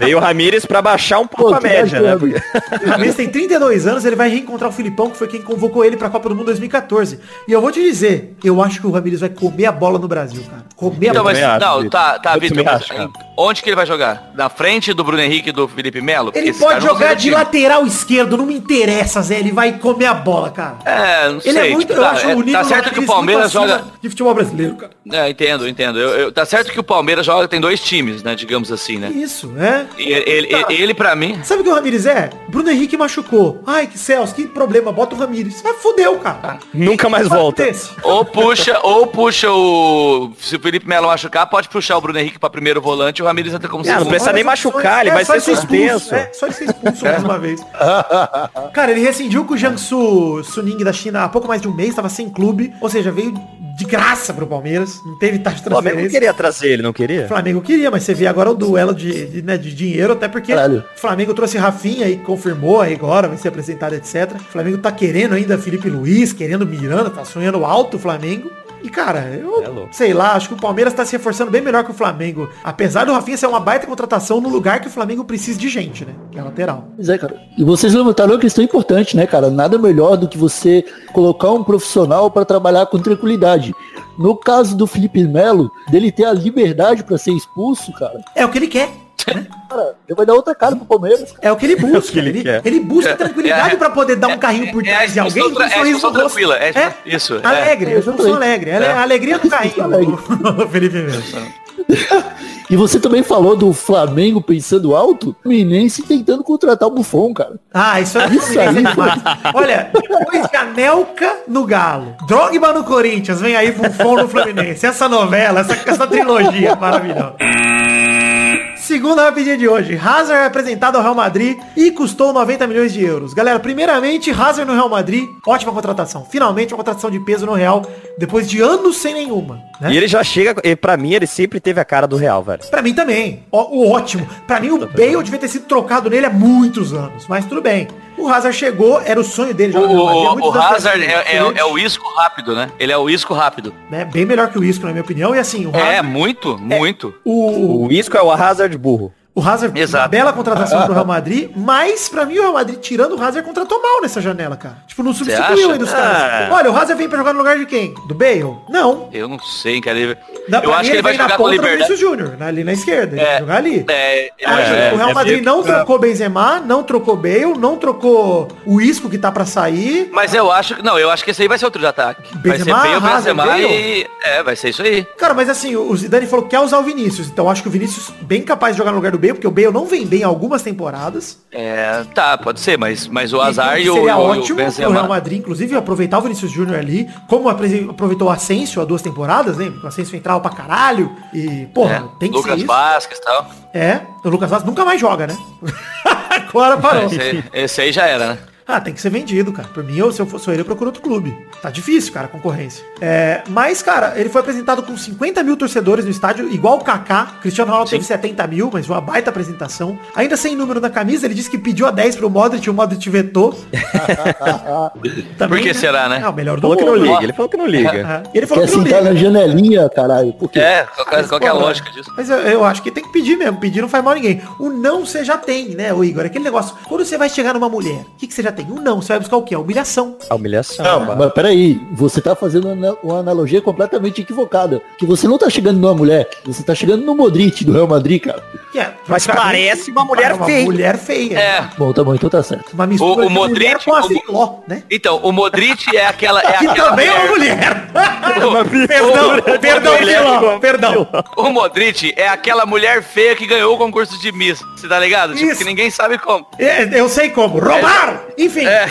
Veio o Ramires pra baixar um pouco Pô, a média, né? Porque- O Ramires tem 32 anos, ele vai reencontrar o Filipão, que foi quem convocou ele pra Copa do Mundo 2014. E eu vou te dizer, eu acho que o Ramires vai comer a bola no Brasil, cara. Comer a Então, bola. não, tá, tá, Vitor. mas. Onde que ele vai jogar? Na frente do Bruno Henrique e do Felipe Melo? Ele Esses pode jogar de lateral esquerdo, não me interessa, Zé. Ele vai comer a bola, cara. É, não Ele sei. é muito, tipo, eu tá, acho é, o nível tá certo que o Palmeiras joga... de futebol brasileiro, cara. É, entendo, entendo. Eu, eu- tá certo que o Palmeiras joga, tem dois times, né, digamos assim, né? Isso, né? E ele, ele, Tá. ele, pra mim... Sabe o que o Ramires é? Bruno Henrique machucou. Ai, que céus, que problema. Bota o Ramires. Mas fudeu, cara. Nunca mais volta. Ou puxa, ou puxa o... Se o Felipe Melo machucar, pode puxar o Bruno Henrique pra primeiro volante e o Ramires entra como Ah, não precisa nem machucar, ele é, vai só ser suspenso. É, só ele ser expulso mais uma vez. *laughs* Cara, ele rescindiu com o Jiangsu Suning da China há pouco mais de um mês, tava sem clube. Ou seja, veio de graça pro Palmeiras. Não teve taxa de O Flamengo não transferência. queria trazer ele, não queria? O Flamengo queria, mas você vê agora o duelo de, de, né, de dinheiro, até porque Caralho. o Flamengo trouxe Rafinha e confirmou aí agora, vai ser apresentado, etc. O Flamengo tá querendo ainda Felipe Luiz, querendo Miranda, tá sonhando alto o Flamengo. E, cara, eu É sei lá, acho que o Palmeiras tá se reforçando bem melhor que o Flamengo. Apesar do Rafinha ser uma baita contratação no lugar que o Flamengo precisa de gente, né? Que é lateral. Pois é, cara. E vocês levantaram uma questão importante, né, cara? Nada melhor do que você colocar um profissional para trabalhar com tranquilidade. No caso do Felipe Melo, dele ter a liberdade para ser expulso, cara, É o que ele quer. Cara, ele vai dar outra cara pro Palmeiras. cara. É o que ele busca. que ele ele, quer. ele busca tranquilidade é- pra poder dar um carrinho por é trás de alguém com um é sorriso rosto. tranquila, é isso, é. Alegre, é, É, expulsão exatamente. alegre. Ela é a alegria do carrinho, *laughs* Felipe. E você também falou do Flamengo pensando alto, o Fluminense tentando contratar o Buffon, cara. Ah, isso é Isso aí. Olha, depois de Anelka no Galo, Drogba no Corinthians, vem aí Buffon no Fluminense. Essa novela, essa, essa trilogia maravilhosa. Segunda rapidinha de hoje. Hazard é apresentado ao Real Madrid e custou 90 milhões de euros. Galera, primeiramente, Hazard no Real Madrid, ótima contratação. Finalmente uma contratação de peso no Real, depois de anos sem nenhuma. Né? E ele já chega, e pra mim ele sempre teve a cara do Real, velho. Pra mim também. Ó, O ótimo. Pra mim o Bale devia ter sido trocado nele há muitos anos. Mas tudo bem. O Hazard chegou, era o sonho dele. O, jogar no Real Madrid o, o Hazard é, é, é o isco rápido, né? Ele é o isco rápido. né? Bem melhor que o Isco, na minha opinião. E assim, o É, Hazard, muito, muito. o, O Isco é o Hazard burro. O Hazard Exato. uma bela contratação pro *laughs* Real Madrid, mas pra mim o Real Madrid, tirando o Hazard, contratou mal nessa janela, cara. Tipo, não substituiu ainda os caras. Ah. Olha, o Hazard vem pra jogar no lugar de quem? Do Bale? Não. Eu não sei, cara. Ele- Da, eu pra acho mim, que ele vai vem na jogar com ponta do liberdade. Vinícius Júnior, né, ali na esquerda. Ele É, vai jogar ali. É, é, o Real é Madrid meio não que- trocou Benzema, não trocou Bale, não trocou o Isco que tá pra sair. Mas eu acho que. Não, eu acho que esse aí vai ser outro de ataque. vai ser Benzema, o Hazard, Benzema Bale? e. É, vai ser isso aí. Cara, mas assim, o Zidane falou que quer usar o Vinícius. Então eu acho que o Vinícius bem capaz de jogar no lugar do Porque o Bale não vem bem algumas temporadas. É, tá, pode ser, mas, mas o Azar Então, e o, seria e o ótimo pro Real. Madrid, inclusive, aproveitar o Vinícius Júnior ali, como aproveitou o Asensio há duas temporadas, lembra? O Asensio entrava pra caralho. E, porra, É, tem que Lucas ser isso. Vasquez e tal. É, o Lucas Vaz nunca mais joga, né? *laughs* Agora parou. Esse, aí- esse aí já era, né? Ah, tem que ser vendido, cara. Por mim, eu, se eu fosse ele, eu procuro outro clube. Tá difícil, cara, a concorrência. É, mas, cara, ele foi apresentado com 50 mil torcedores no estádio, igual o Kaká. Cristiano Ronaldo teve 70 mil, mas uma baita apresentação. Ainda sem número na camisa, ele disse que pediu a 10 pro Modric, o Modric vetou. *laughs* Também, Por que será, né? É o melhor do Falou que não mundo. liga, ele falou que não liga. É, Ele falou Quer que não sentar liga. na janelinha, caralho. Por quê? É, qual, que é- qual que é a lógica disso? Mas eu, eu acho que tem que pedir mesmo. Pedir não faz mal a ninguém. O não você já tem, né, o Igor? Aquele negócio. Quando você vai chegar numa mulher, o que, que você já tem? O não. Você vai buscar o quê? A humilhação. A humilhação. Não, mano. mas peraí, você tá fazendo uma- analogia completamente equivocada. Que você não tá chegando numa mulher, você tá chegando no Modric do Real Madrid, cara. Que é, Mas parece uma mulher uma feia. mulher feia. É. Bom, tá bom, então tá certo. Uma mistura O- o de Modric- mulher com a o- Filó, né? Então, o Modric é aquela. É *laughs* Que aquela também é uma mulher. *laughs* *laughs* perdão, perdão, Filó, perdão. O Modric é aquela mulher feia que ganhou o concurso de Miss. Você tá ligado? Tipo, Isso. que ninguém sabe como. É, Eu sei como. Roubar! Enfim. É.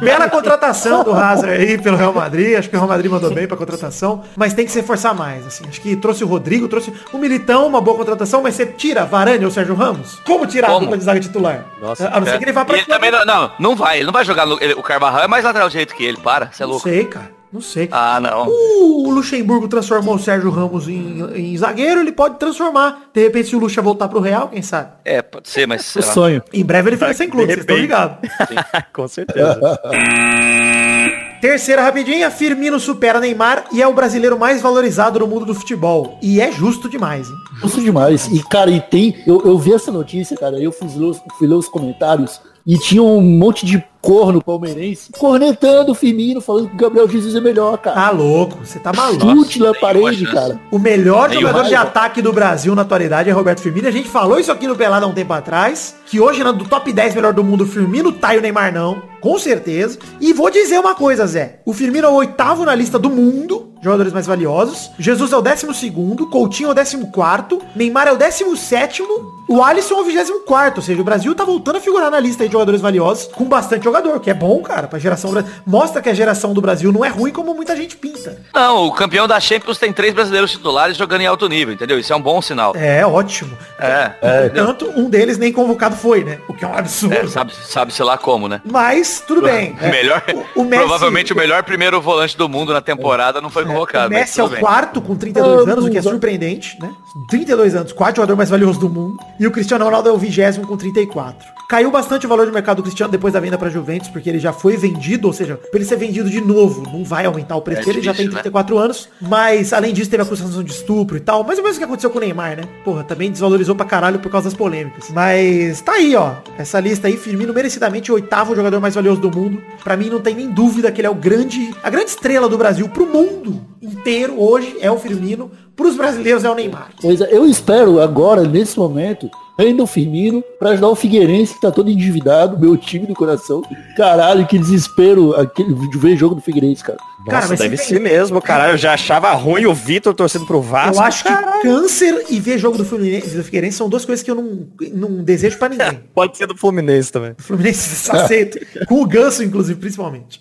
Bela contratação do Hazard aí pelo Real Madrid. Acho que o Real Madrid mandou bem pra contratação. Mas tem que se forçar mais, assim. Acho que trouxe o Rodrigo, trouxe o Militão, uma boa contratação. Mas você tira Varane ou Sérgio Ramos? Como tirar a Como? dupla de zaga titular? Nossa, a não ser É. que ele vá pra... ele também não, não, não vai. Ele não vai jogar no. ele- o Carvajal é mais lateral direito que ele. Para, você é Não louco. sei, cara. Não sei. Ah, não. O Luxemburgo transformou o Sérgio Ramos em, em zagueiro, ele pode transformar. De repente, se o Luxa voltar pro Real, quem sabe? É, pode ser, mas O sonho. Em breve ele fica sem clube, vocês estão ligados. *laughs* Com certeza. *laughs* Terceira rapidinha, Firmino supera Neymar e é o brasileiro mais valorizado no mundo do futebol. E é justo demais, hein? Justo demais. E, cara, e tem. Eu, eu vi essa notícia, cara. Eu fui ler, os- fui ler os comentários e tinha um monte de corno palmeirense cornetando o Firmino, falando que o Gabriel Jesus é melhor, cara. Tá louco, você tá maluco. Chute na parede, cara. O melhor Nenhuma jogador de ataque do Brasil na atualidade é Roberto Firmino. A gente falou isso aqui no Pelada há um tempo atrás. Que hoje, no do top 10 melhor do mundo, o Firmino tá e o Neymar não. Com certeza. E vou dizer uma coisa, Zé. O Firmino é o oitavo na lista do mundo. Jogadores mais valiosos. Jesus é o décimo segundo. Coutinho é o décimo quarto. Neymar é o décimo sétimo. O Alisson é o vigésimo quarto. Ou seja, o Brasil tá voltando a figurar na lista aí de jogadores valiosos. Com bastante jogador. Que é bom, cara, pra geração... Mostra que a geração do Brasil não é ruim como muita gente pinta. Não, o campeão da Champions tem três brasileiros titulares jogando em alto nível, entendeu? Isso é um bom sinal. É, ótimo. É, Tanto um deles nem convocado foi, né? O que é um absurdo. é, sabe, sabe-se lá como, né? Mas, tudo bem. *laughs* É, melhor, o Messi- provavelmente o melhor primeiro volante do mundo na temporada não foi O convocado. mas Messi é o bem. quarto com 32 Ah, anos, o que é surpreendente, né? 32 anos, quarto jogador mais valioso do mundo. E o Cristiano Ronaldo é o vigésimo com 34. Caiu bastante o valor de mercado do Cristiano depois da venda para Juventus, porque ele já foi vendido, ou seja, pra ele ser vendido de novo, não vai aumentar o preço É dele, ele já tem difícil, né? 34 anos. Mas, além disso, teve acusação de estupro e tal. Mais ou menos o que aconteceu com o Neymar, né? Porra, também desvalorizou pra caralho por causa das polêmicas. Mas tá aí, ó. Essa lista aí, Firmino merecidamente o oitavo jogador mais valioso do mundo. Pra mim não tem nem dúvida que ele é o grande, a grande estrela do Brasil pro mundo inteiro hoje é o Firmino. Pros brasileiros é o Neymar. Pois é, eu espero agora, nesse momento, ainda o Firmino pra ajudar o Figueirense, que tá todo endividado, meu time do coração. Caralho, que desespero aquele, de ver jogo do Figueirense, cara. Cara, Nossa, mas deve se- ser mesmo, caralho. Eu já achava ruim o Vitor torcendo pro Vasco. Eu acho que câncer e ver jogo do Fluminense, do Figueirense são duas coisas que eu não, não desejo pra ninguém. *laughs* Pode ser do Fluminense também. O Fluminense *laughs* aceita. Com o Ganso, inclusive, principalmente.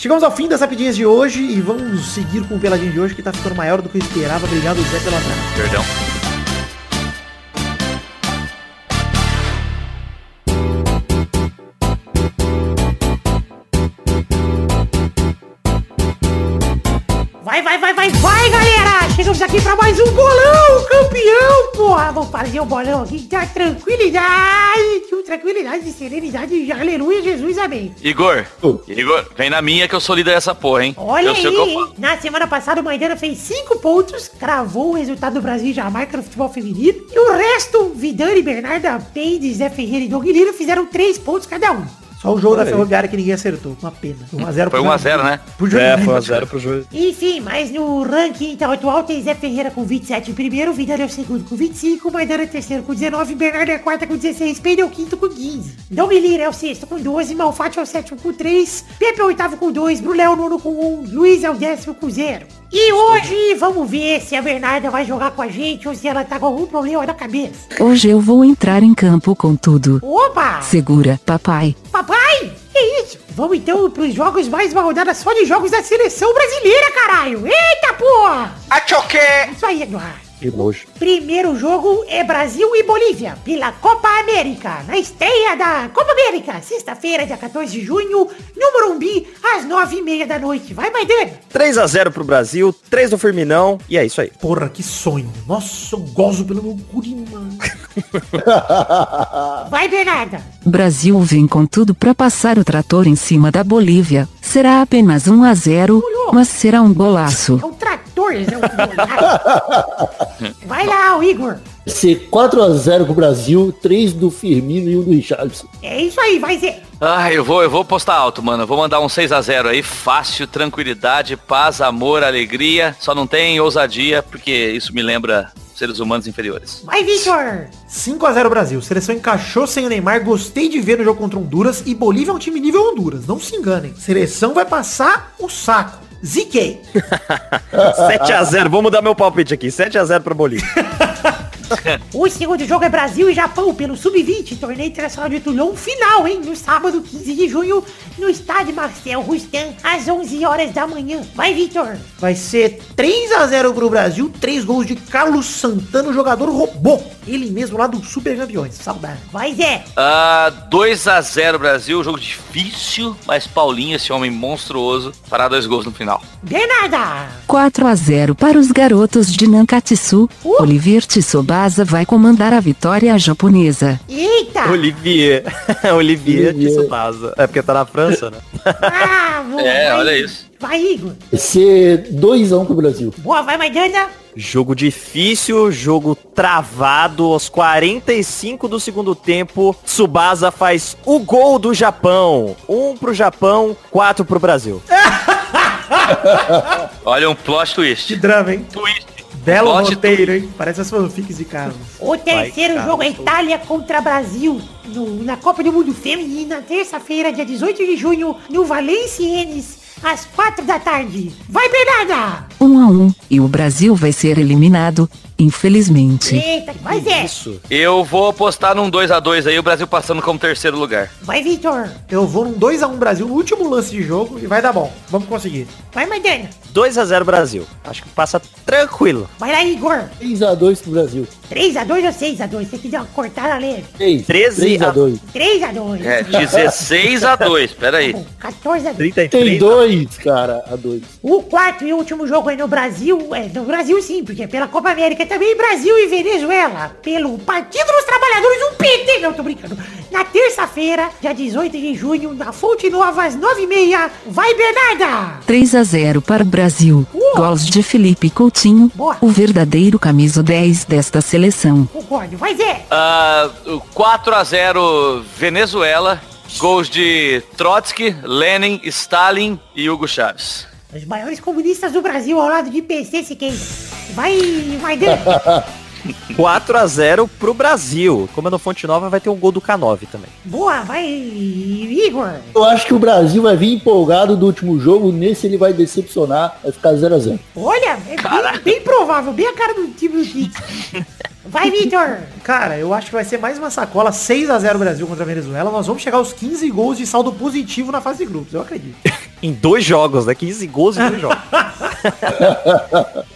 Chegamos ao fim das rapidinhas de hoje e vamos seguir com o peladinho de hoje que tá ficando maior do que eu esperava. Obrigado, Zé, pela atraso. Perdão. Vai, vai, vai, vai! Chegamos aqui pra mais um bolão, campeão, porra! Vamos fazer o bolão aqui da tranquilidade, com tranquilidade e serenidade. Aleluia, Jesus, amém. Igor, Oh. Igor, vem na minha que eu sou líder dessa porra, hein? Olha eu aí, eu na semana passada o Maidana fez 5 pontos, cravou o resultado do Brasil e Jamaica no futebol feminino. E o resto, Vidani, Bernarda, Peide, Zé Ferreira e Doug Lira fizeram 3 pontos cada um. Só o jogo da Olha aí. Ferroviária que ninguém acertou. Uma pena. 1x0 Foi 1x0, né? Pro É, foi 1x0 pro juiz. Enfim, mas no ranking então, atual tem Zé Ferreira com 27 em primeiro, Vidani é o segundo com 25, Maidana é o terceiro com 19, Bernardo é a quarta com 16, Peide é o quinto com 15. Doug Lira é o sexto com 12, Malfatti é o sétimo com 3, Pepe é o oitavo com 2, Brulé é o nono com 1, Luiz é o décimo com 0. E hoje vamos ver se a Bernarda vai jogar com a gente ou se ela tá com algum problema na cabeça. Hoje eu vou entrar em campo com tudo. Opa! Segura, papai. Papai! Que isso? Vamos então pros jogos mais uma rodada só de jogos da seleção brasileira, caralho! Eita porra! Achoque! Isso aí, Eduardo. Que nojo. Primeiro jogo é Brasil e Bolívia, pela Copa América, na estreia da Copa América, sexta-feira, dia 14 de junho, no Morumbi, às nove e meia da noite. Vai, Maidana! 3x0 pro Brasil, 3 do Firminão, e é isso aí. Porra, que sonho. Nossa, eu gozo pelo meu curimão. *laughs* Vai, Bernarda! Brasil vem com tudo pra passar o trator em cima da Bolívia. Será apenas 1 a 0, mas será um golaço. É um trator, né? Um *laughs* Vai lá, o Igor! Ser 4x0 pro Brasil, 3 do Firmino e 1 do Richardson. É isso aí, vai ser. Ah, eu vou, eu vou postar alto, mano. Eu vou mandar um 6x0 aí, fácil, tranquilidade, paz, amor, alegria. Só não tem ousadia, porque isso me lembra seres humanos inferiores. Vai, Victor! 5x0 Brasil. Seleção encaixou sem o Neymar. Gostei de ver no jogo contra Honduras. E Bolívia é um time nível Honduras. Não se enganem. Seleção vai passar o saco. Ziquei. *laughs* 7x0, vou mudar meu palpite aqui. 7x0 pra Bolívia. *laughs* O segundo jogo é Brasil e Japão pelo Sub-20, torneio internacional de Toulon final, hein? No sábado, 15 de junho, no estádio Marcel Rustan, às 11 horas da manhã. Vai, Vitor. Vai ser 3 a 0 pro Brasil, 3 gols de Carlos Santana, o jogador robô. Ele mesmo lá do Super Campeões. Saudade. Vai, Zé. Ah, 2 a 0 Brasil, jogo difícil, mas Paulinho, esse homem monstruoso, fará dois gols no final. Bernarda. 4 a 0 para os garotos de Nankatsu. Olivier Tsubasa vai comandar a vitória japonesa. Eita. Olivier. *laughs* Olivier Olivier. Tsubasa. É porque tá na França, né? Bravo. É, Vai. olha isso. Vai, Igor. Vai ser 2x1 pro Brasil. Boa, vai, Maidana. Jogo difícil, jogo travado. Aos 45 do segundo tempo, Tsubasa faz o gol do Japão. Um pro Japão, quatro pro Brasil. *laughs* Olha um plot Que twist. drama, hein? Twist. Belo Plot roteiro, hein? Parece as fanfics de Carlos. O terceiro Vai, jogo é. Itália contra Brasil no- na Copa do Mundo Feminina, terça-feira, dia 18 de junho, no Valenciennes, às 4 da tarde. Vai, Bernarda! 1 a 1 e o Brasil vai ser eliminado, infelizmente. Eita, vai, Zé! Isso. Eu vou apostar num 2 a 2 aí, o Brasil passando como terceiro lugar. Vai, Vitor! Eu vou num 2x1 Brasil no último lance de jogo e vai dar bom. Vamos conseguir. Vai, Maidana! 2 a 0 Brasil. Acho que passa tranquilo. Vai lá, Igor! 3x2 pro Brasil. 3x2 ou 6x2? Tem que dar uma cortada leve. 3. 13 a 3x2. 3x2. É, 16 a 2, peraí. 14x2. 33. Tem dois, cara, a 2. O quarto e último jogo é no Brasil, é no Brasil sim, porque é pela Copa América também, Brasil e Venezuela, pelo Partido dos Trabalhadores, um PT, não, tô brincando. Na terça-feira, dia 18 de junho, na Fonte Nova, às 9h30, vai Bernarda! 3 a 0 para o Brasil. Gols de Felipe Coutinho, Boa. o verdadeiro camisa 10 desta seleção. Concordo, vai Zé! Ah, 4 a 0 Venezuela. Gols de Trotsky, Lenin, Stalin e Hugo Chaves. Os maiores comunistas do Brasil ao lado de PC Siqueira. Vai, vai Dan. *laughs* 4 a 0 pro Brasil. Como é no Fonte Nova, vai ter um gol do K9 também. Boa, vai Igor. Eu acho que o Brasil vai vir empolgado do último jogo. Nesse ele vai decepcionar. Vai ficar 0x0. Olha, é bem, bem provável, bem a cara do time do Tite. *laughs* Vai, Vitor. *laughs* Cara, eu acho que vai ser mais uma sacola 6x0 Brasil contra a Venezuela. Nós vamos chegar aos 15 gols de saldo positivo na fase de grupos, eu acredito. *laughs* Em dois jogos, né? 15 gols em dois *laughs* jogos.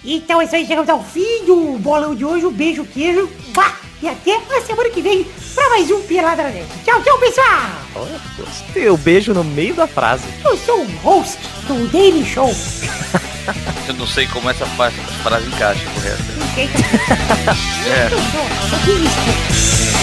Então é isso aí, chegamos ao fim do bolão de hoje. Um beijo, queijo. Vá! E até a semana que vem pra mais um Pelada Net. Tchau, tchau, pessoal! Olha, gostei. O beijo no meio da frase. Eu sou o host do Daily Show. *laughs* Eu não sei como essa frase encaixa correta. Não sei. *laughs* É. Eu sou, eu fiz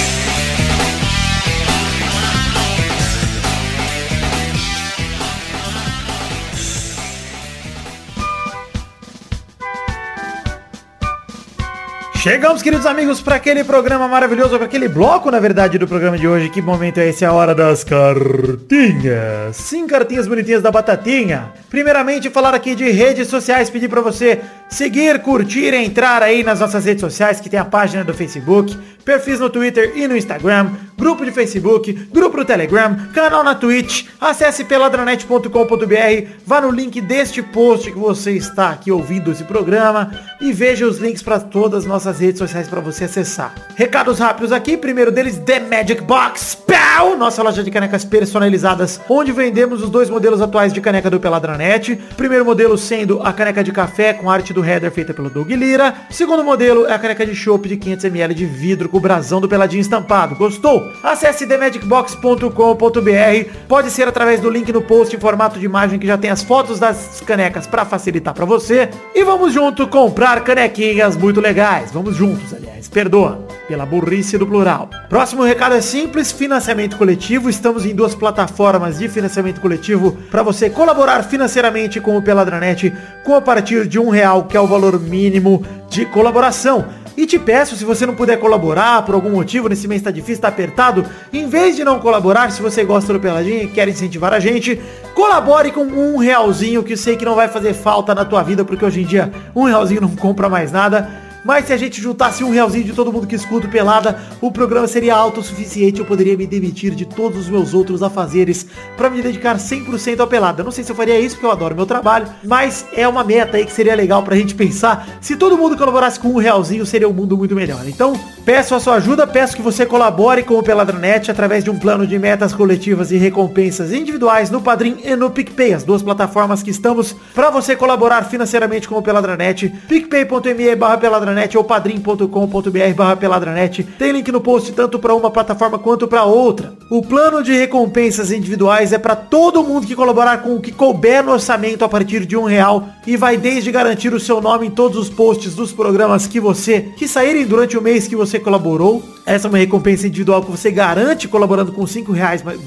Chegamos, queridos amigos, para aquele programa maravilhoso, para aquele bloco, na verdade, do programa de hoje. Que momento é esse? É a hora das cartinhas. Sim, cartinhas bonitinhas da Batatinha. Primeiramente, falar aqui de redes sociais, pedir para você seguir, curtir, entrar aí nas nossas redes sociais, que tem a página do Facebook, perfis no Twitter e no Instagram, grupo de Facebook, grupo do Telegram, canal na Twitch. Acesse peladranet.com.br, vá no link deste post que você está aqui ouvindo esse programa e veja os links para todas as nossas redes sociais para você acessar. Recados rápidos aqui, primeiro deles, The Magic Box, pau, nossa loja de canecas personalizadas, onde vendemos os dois modelos atuais de caneca do Peladranet. Primeiro modelo sendo a caneca de café com arte do header feita pelo Doug Lira. Segundo modelo é a caneca de chopp de 500ml de vidro com o brasão do Peladinho estampado. Gostou? Acesse themagicbox.com.br. Pode ser através do link no post em formato de imagem que já tem as fotos das canecas para facilitar para você. E vamos junto comprar canequinhas muito legais. Vamos juntos, aliás. Perdoa pela burrice do plural. Próximo recado é simples, financiamento coletivo. Estamos em duas plataformas de financiamento coletivo para você colaborar financeiramente com o Peladranet com a partir de um real, que é o valor mínimo de colaboração. E te peço, se você não puder colaborar por algum motivo, nesse mês tá difícil, tá apertado, em vez de não colaborar, se você gosta do Peladinha e quer incentivar a gente, colabore com um realzinho, que eu sei que não vai fazer falta na tua vida, porque hoje em dia um realzinho não compra mais nada. Mas se a gente juntasse um realzinho de todo mundo que escuta Pelada, o programa seria autossuficiente, eu poderia me demitir de todos os meus outros afazeres para me dedicar 100% ao Pelada. Não sei se eu faria isso, porque eu adoro meu trabalho, mas é uma meta aí que seria legal pra gente pensar. Se todo mundo colaborasse com um realzinho, seria um mundo muito melhor. Então, peço a sua ajuda, peço que você colabore com o Peladranet através de um plano de metas coletivas e recompensas individuais no Padrim e no PicPay, as duas plataformas que estamos para você colaborar financeiramente com o Peladranet, picpay.me barra peladranet ou padrim.com.br barra peladranet. Tem link no post tanto para uma plataforma quanto para outra. O plano de recompensas individuais é para todo mundo que colaborar com o que couber no orçamento a partir de um real e vai desde garantir o seu nome em todos os posts dos programas que você, que saírem durante o mês que você colaborou. Essa é uma recompensa individual que você garante colaborando com cinco reais, mas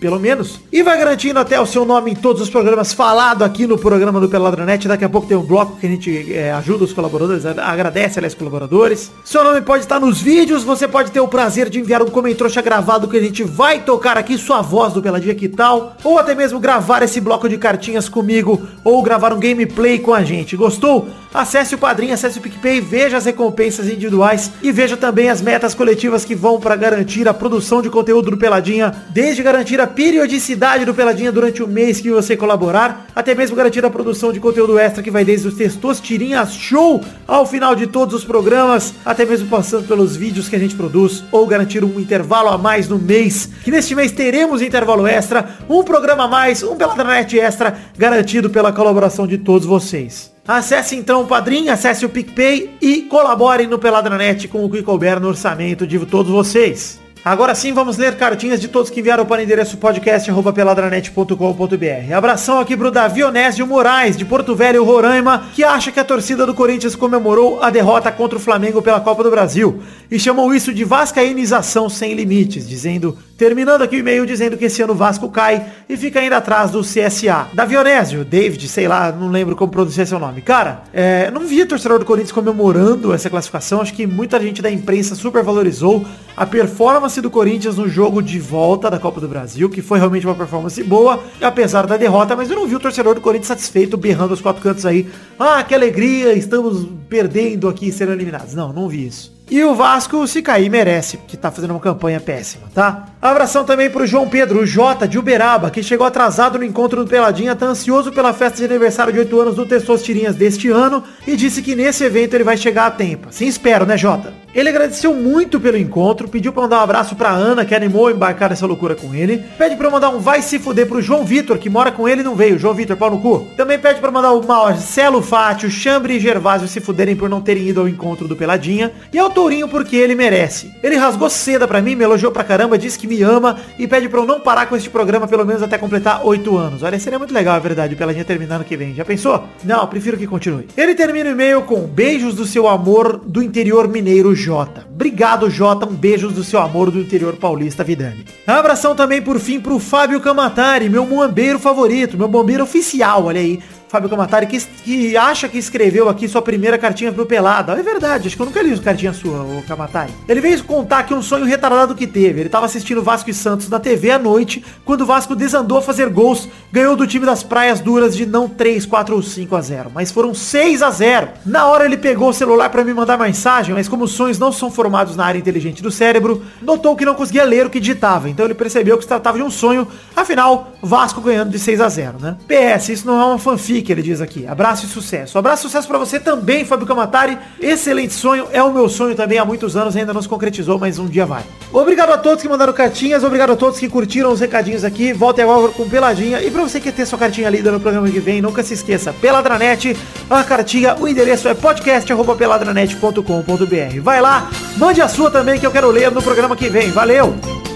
pelo menos. E vai garantindo até o seu nome em todos os programas falado aqui no programa do Peladranet. Daqui a pouco tem um bloco que a gente é, ajuda os colaboradores, agradece aliás colaboradores. Seu nome pode estar nos vídeos, você pode ter o prazer de enviar um comentrouxa gravado que a gente vai tocar aqui, sua voz do Peladinha que tal, ou até mesmo gravar esse bloco de cartinhas comigo, ou gravar um gameplay com a gente. Gostou? Acesse o Padrinho, acesse o PicPay, veja as recompensas individuais e veja também as metas coletivas que vão para garantir a produção de conteúdo do Peladinha, desde garantir a periodicidade do Peladinha durante o mês que você colaborar, até mesmo garantir a produção de conteúdo extra que vai desde os textos tirinhas show ao final de todos os programas, até mesmo passando pelos vídeos que a gente produz, ou garantir um intervalo a mais no mês, que neste mês teremos intervalo extra, um programa a mais, um Peladranet extra, garantido pela colaboração de todos vocês. Acesse então o Padrim, acesse o PicPay e colabore no Peladranet com o que couber no orçamento de todos vocês. Agora sim, vamos ler cartinhas de todos que enviaram para o endereço podcast.peladranet.com.br. Abração aqui pro Davi Onésio Moraes, de Porto Velho, Roraima, que acha que a torcida do Corinthians comemorou a derrota contra o Flamengo pela Copa do Brasil e chamou isso de vascaínização sem limites, dizendo, terminando aqui o e-mail dizendo que esse ano o Vasco cai e fica ainda atrás do CSA. Davi Onésio, David, sei lá, não lembro como pronunciar seu nome. Cara, é, não vi torcedor do Corinthians comemorando essa classificação, acho que muita gente da imprensa supervalorizou a performance do Corinthians no jogo de volta da Copa do Brasil, que foi realmente uma performance boa, apesar da derrota, mas eu não vi o torcedor do Corinthians satisfeito, berrando os quatro cantos aí. Ah, que alegria, estamos perdendo aqui sendo eliminados. Não, não vi isso. E o Vasco, se cair, merece, que tá fazendo uma campanha péssima, tá? Abração também pro João Pedro, o Jota, de Uberaba, que chegou atrasado no encontro do Peladinha, tá ansioso pela festa de aniversário de 8 anos do Tessos Tirinhas deste ano e disse que nesse evento ele vai chegar a tempo. Sim, espero, né, Jota? Ele agradeceu muito pelo encontro, pediu pra mandar um abraço pra Ana, que animou a embarcar essa loucura com ele. Pede pra mandar um vai se fuder pro João Vitor, que mora com ele e não veio. João Vitor, pau no cu. Também pede pra mandar o Marcelo Fátio, Chambre e Gervásio se fuderem por não terem ido ao encontro do Peladinha. E ao Tourinho porque ele merece. Ele rasgou seda pra mim, me elogiou pra caramba, disse que me ama e pede pra eu não parar com este programa pelo menos até completar 8 anos. Olha, seria muito legal, é verdade, o Peladinha terminando que vem. Já pensou? Não, prefiro que continue. Ele termina o e-mail com beijos do seu amor do interior mineiro J. Obrigado, Jota. Um beijos do seu amor do interior paulista, Vidani. Abração também, por fim, pro Fábio Camatari, meu muambeiro favorito, meu bombeiro oficial, olha aí. Fábio Camatari, que, que acha que escreveu aqui sua primeira cartinha pro Pelada. É verdade, acho que eu nunca li cartinha sua, o Camatari. Ele veio contar que um sonho retardado que teve. Ele tava assistindo Vasco e Santos na TV à noite, quando o Vasco desandou a fazer gols, ganhou do time das praias duras de não 3, 4 ou 5 a 0, mas foram 6 a 0. Na hora ele pegou o celular para me mandar mensagem, mas como os sonhos não são formados na área inteligente do cérebro, notou que não conseguia ler o que digitava. Então ele percebeu que se tratava de um sonho, afinal, Vasco ganhando de 6 a 0, né? PS, isso não é uma fanfic que ele diz aqui. Abraço e sucesso. Abraço e sucesso para você também, Fábio Camatari. Excelente sonho. É o meu sonho também há muitos anos. Ainda não se concretizou, mas um dia vai. Obrigado a todos que mandaram cartinhas. Obrigado a todos que curtiram os recadinhos aqui. Voltem agora com Peladinha. E para você que ter sua cartinha lida no programa que vem, nunca se esqueça. Peladranet, a cartinha, o endereço é podcast.peladranet.com.br. Vai lá, mande a sua também que eu quero ler no programa que vem. Valeu!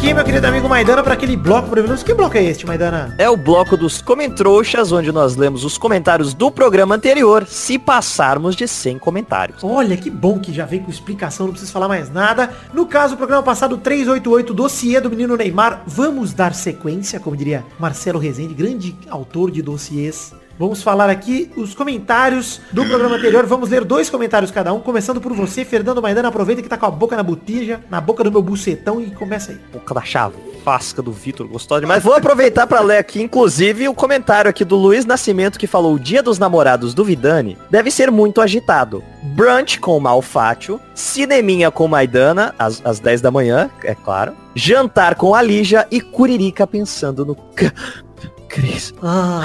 Aqui, meu querido amigo Maidana, para aquele bloco maravilhoso. Que bloco é este, Maidana? É o bloco dos Comentrouxas, onde nós lemos os comentários do programa anterior, se passarmos de 100 comentários. Olha, que bom que já veio com explicação, não preciso falar mais nada. No caso, o programa passado 388, dossiê do menino Neymar. Vamos dar sequência, como diria Marcelo Rezende, grande autor de dossiês. Vamos falar aqui os comentários do programa anterior. Vamos ler dois comentários cada um, começando por você, Fernando Maidana. Aproveita que tá com a boca na botija, na boca do meu bucetão e começa aí. Boca da chavasca do Vitor, gostosa demais. Vou aproveitar pra ler aqui, inclusive, o comentário aqui do Luiz Nascimento que falou o dia dos namorados do Vidani deve ser muito agitado. Brunch com Malfátio, cineminha com Maidana, às, às 10 da manhã, é claro. Jantar com a Lígia e Curirica pensando no... Cris. Ah,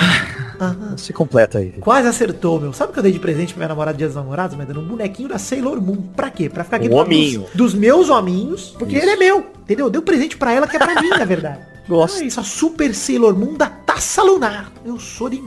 ah, Se completa aí. quase acertou, meu. Sabe o que eu dei de presente pra minha namorada dia dos namorados, Maidana? Um bonequinho da Sailor Moon. Pra quê? Pra ficar aqui Um do hominho. Dos, dos meus hominhos, porque ele é meu. Entendeu? Deu presente pra ela que é pra mim, na verdade. Gosto. Ah, isso, a Super Sailor Moon da Taça Lunar. Eu sou de...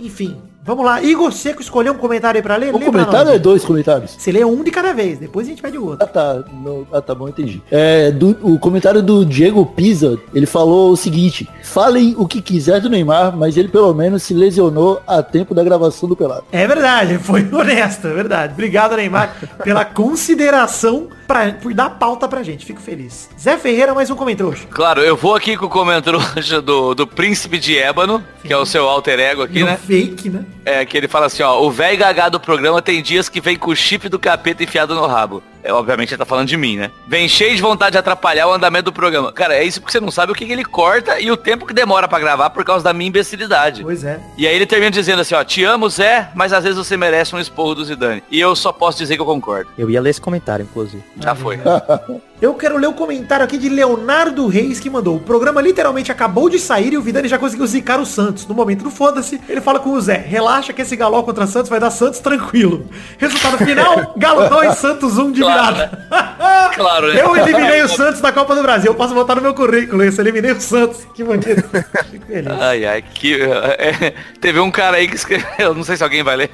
Enfim, vamos lá. Igor Seco escolheu um comentário aí pra ler? Um Lê comentário nós. é dois comentários. Você lê um de cada vez, depois a gente pede o outro. Ah tá, não- ah, tá bom, entendi. É, do- o comentário do Diego Pisa, ele falou o seguinte, falem o que quiser do Neymar, mas ele pelo menos se lesionou a tempo da gravação do Pelado. É verdade, foi *laughs* honesto, é verdade. Obrigado, Neymar, pela consideração pra, por dar pauta pra gente. Fico feliz. Zé Ferreira, mais um comentário. Claro, eu vou aqui com o comentário *laughs* do, do Príncipe de Ébano, que é o seu alter ego aqui, No né? fake, né? É, que ele fala assim, ó, o velho gagá do programa tem dias que vem com o chip do capeta enfiado no rabo. É, obviamente ele tá falando de mim, né? Vem cheio de vontade de atrapalhar o andamento do programa. Cara, é isso porque você não sabe o que, que ele corta e o tempo que demora pra gravar por causa da minha imbecilidade. Pois é. E aí ele termina dizendo assim, ó, te amo, Zé, mas às vezes você merece um esporro do Zidane. E eu só posso dizer que eu concordo. Eu ia ler esse comentário, inclusive. Já foi. *laughs* Eu quero ler o comentário aqui de Leonardo Reis que mandou. O programa literalmente acabou de sair e o Vidani já conseguiu zicar o Santos. No momento do foda-se, ele fala com o Zé. Relaxa que esse galó contra Santos vai dar Santos tranquilo. Resultado final, Galo 2, Santos 1 de Claro, *laughs* virada. *laughs* Claro, né? Eu eliminei o Santos da Copa do Brasil. Eu posso botar no meu currículo isso. Eliminei o Santos. Que bonito. Fico feliz. Ai, ai, que... é, teve um cara aí que escreveu, não sei se alguém vai ler.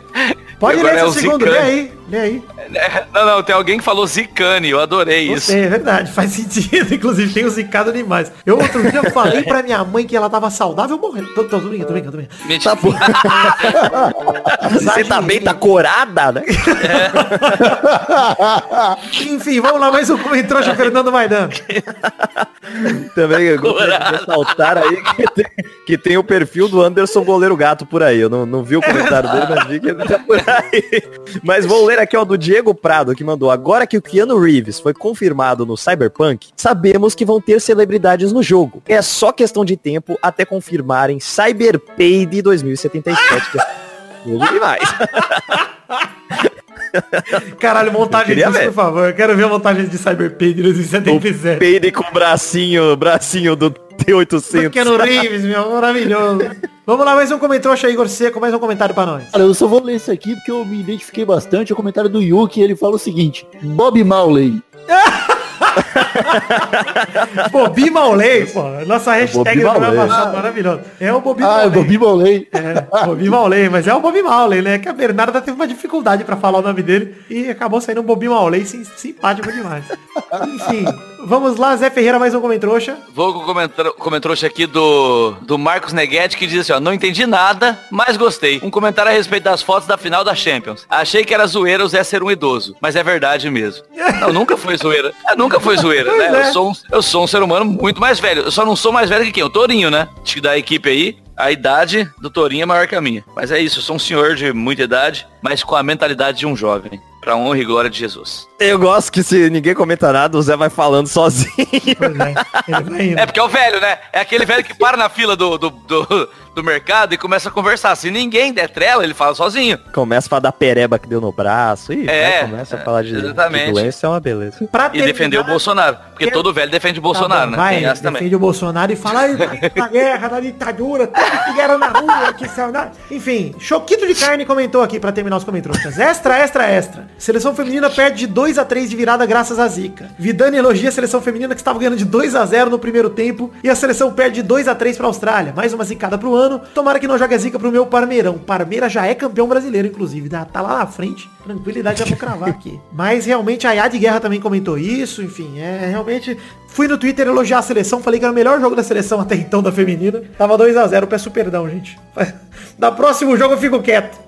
Pode ler é esse o segundo. Lê Zicane. aí. Lê aí. É, Não, não, tem alguém que falou Zicane, eu adorei isso. Você, é verdade, faz sentido. *laughs* Inclusive, tem o zicado demais. Eu outro dia falei pra minha mãe que ela tava saudável morrendo. Tô, tô, tô brincando, tô brincando, tô brincando. Mentira. *laughs* Você tá bem, tá corada, né? *laughs* Enfim, vamos lá, mais um comentário Fernando Maidana. *laughs* Também de ressaltar aí que tem, que tem o perfil do Anderson Goleiro Gato por aí. Eu não, não vi o comentário dele, mas vi que ele tá por aí. Mas vou ler aqui, ó, do Diego Prado, que mandou. Agora que o Keanu Reeves foi confirmado no Cyberpunk, sabemos que vão ter celebridades no jogo. É só questão de tempo até confirmarem Cyberpay 2077. que é tudo demais. *laughs* *laughs* Caralho, montagem disso, ver. por favor. Eu quero ver a montagem de Cyberpunk de 2077. Payday com o bracinho, bracinho do T800. Pequeno Reeves, meu, maravilhoso. Vamos lá, mais um comentário, Igor Seco, mais um comentário pra nós. Cara, eu só vou ler esse aqui porque eu me identifiquei bastante. É o comentário do Yuki, ele fala o seguinte, Bob Marley. *laughs* *laughs* Bobi Maulei, pô. Nossa hashtag Bobi Maulei. passado, maravilhoso. É o Bobi Ah, é Maulei. Bob Marley. É, Bobi Maulei, mas é o Bobi Maulei, né? Que a Bernarda teve uma dificuldade pra falar o nome dele e acabou saindo um Bobi Maulei sim, simpático demais. Enfim, vamos lá, Zé Ferreira, mais um comentrouxa. Vou com o comentário, comentário aqui do, do Marcos Neguete que diz assim, ó, não entendi nada, mas gostei. Um comentário a respeito das fotos da final da Champions. Achei que era zoeira o Zé ser um idoso, mas é verdade mesmo. *laughs* Não, nunca foi zoeira. É, nunca foi zoeira, né? É. Eu, sou um, eu sou um ser humano muito mais velho. Eu só não sou mais velho que quem? O Torinho, né? Da equipe aí, a idade do Torinho é maior que a minha. Mas é isso, eu sou um senhor de muita idade, mas com a mentalidade de um jovem. Pra honra e glória de Jesus. Eu gosto que se ninguém comenta nada, o Zé vai falando sozinho. Pois é, ele vai indo. É porque é o velho, né? É aquele velho que para na fila do, do, do, do mercado e começa a conversar. Se ninguém der trela, ele fala sozinho. Começa a falar da pereba que deu no braço. E É, começa a falar de, exatamente. de doença, é uma beleza. Pra E defender o Bolsonaro. Porque Quero- todo velho defende o Tá Bolsonaro, bom, né? Vai, Tem essa também. defende o Bolsonaro e fala "Ai, da guerra, da ditadura, tudo que guerra na rua, que saudade. Enfim, Choquito de Carne comentou aqui pra terminar os comentários. Extra, extra, extra. Seleção feminina perde de 2 a 3 de virada graças a Zica. Vidani elogia a seleção feminina que estava ganhando de 2 a 0 no primeiro tempo e a seleção perde de 2 a 3 pra Austrália. Mais uma zicada pro ano. Tomara que não jogue a zica pro meu Parmeirão. Parmeira já é campeão brasileiro, inclusive. Tá tá lá na frente. Tranquilidade, já vou cravar *laughs* aqui. Mas realmente a Yad Guerra também comentou isso. Enfim, é realmente... Fui no Twitter elogiar a seleção, falei que era o melhor jogo da seleção até então da feminina. Tava 2 a 0 peço perdão, gente. *laughs* Da próximo jogo eu fico quieto.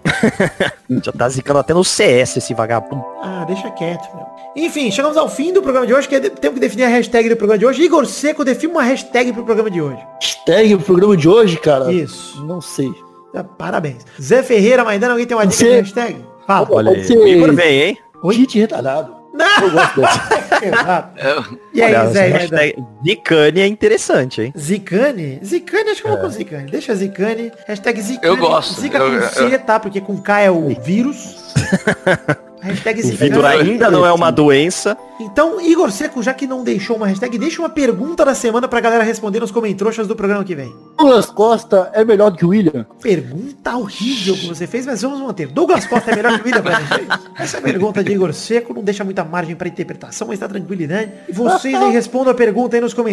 *laughs* Já tá zicando até no CS esse vagabundo. Ah, deixa quieto, meu. Enfim, chegamos ao fim do programa de hoje, que é de- temos que definir a hashtag do programa de hoje. Igor Seco, define uma hashtag pro programa de hoje. Hashtag o programa de hoje, cara. Isso. Não sei. É, Parabéns. Zé Ferreira, Maidana, alguém tem uma dica Você- de hashtag? Fala. Olha aí. Você- O Igor vem, hein? Tite retardado. Não! Eu gosto dessa. *laughs* Exato. Eu- E aí, Olha, Zé? Hashtag Zicane é interessante, hein? Zicane? Zicane, acho que eu vou com Zicane. Deixa Zicane. Hashtag Zicane. Eu gosto. Zica Eu- com eu- C, tá? Porque com K é o vírus. *laughs* hashtag O. Vitor ainda não é uma doença. Então, Igor Seco, já que não deixou uma hashtag, deixa uma pergunta da semana pra galera responder nos comentários do programa que vem. Douglas Costa é melhor do que o William? Pergunta horrível que você fez, mas vamos manter. Douglas Costa é melhor que o William Brandon? Essa é pergunta de Igor Seco, não deixa muita margem pra interpretação, mas tá tranquilidade. E vocês aí respondam a pergunta aí nos comentários.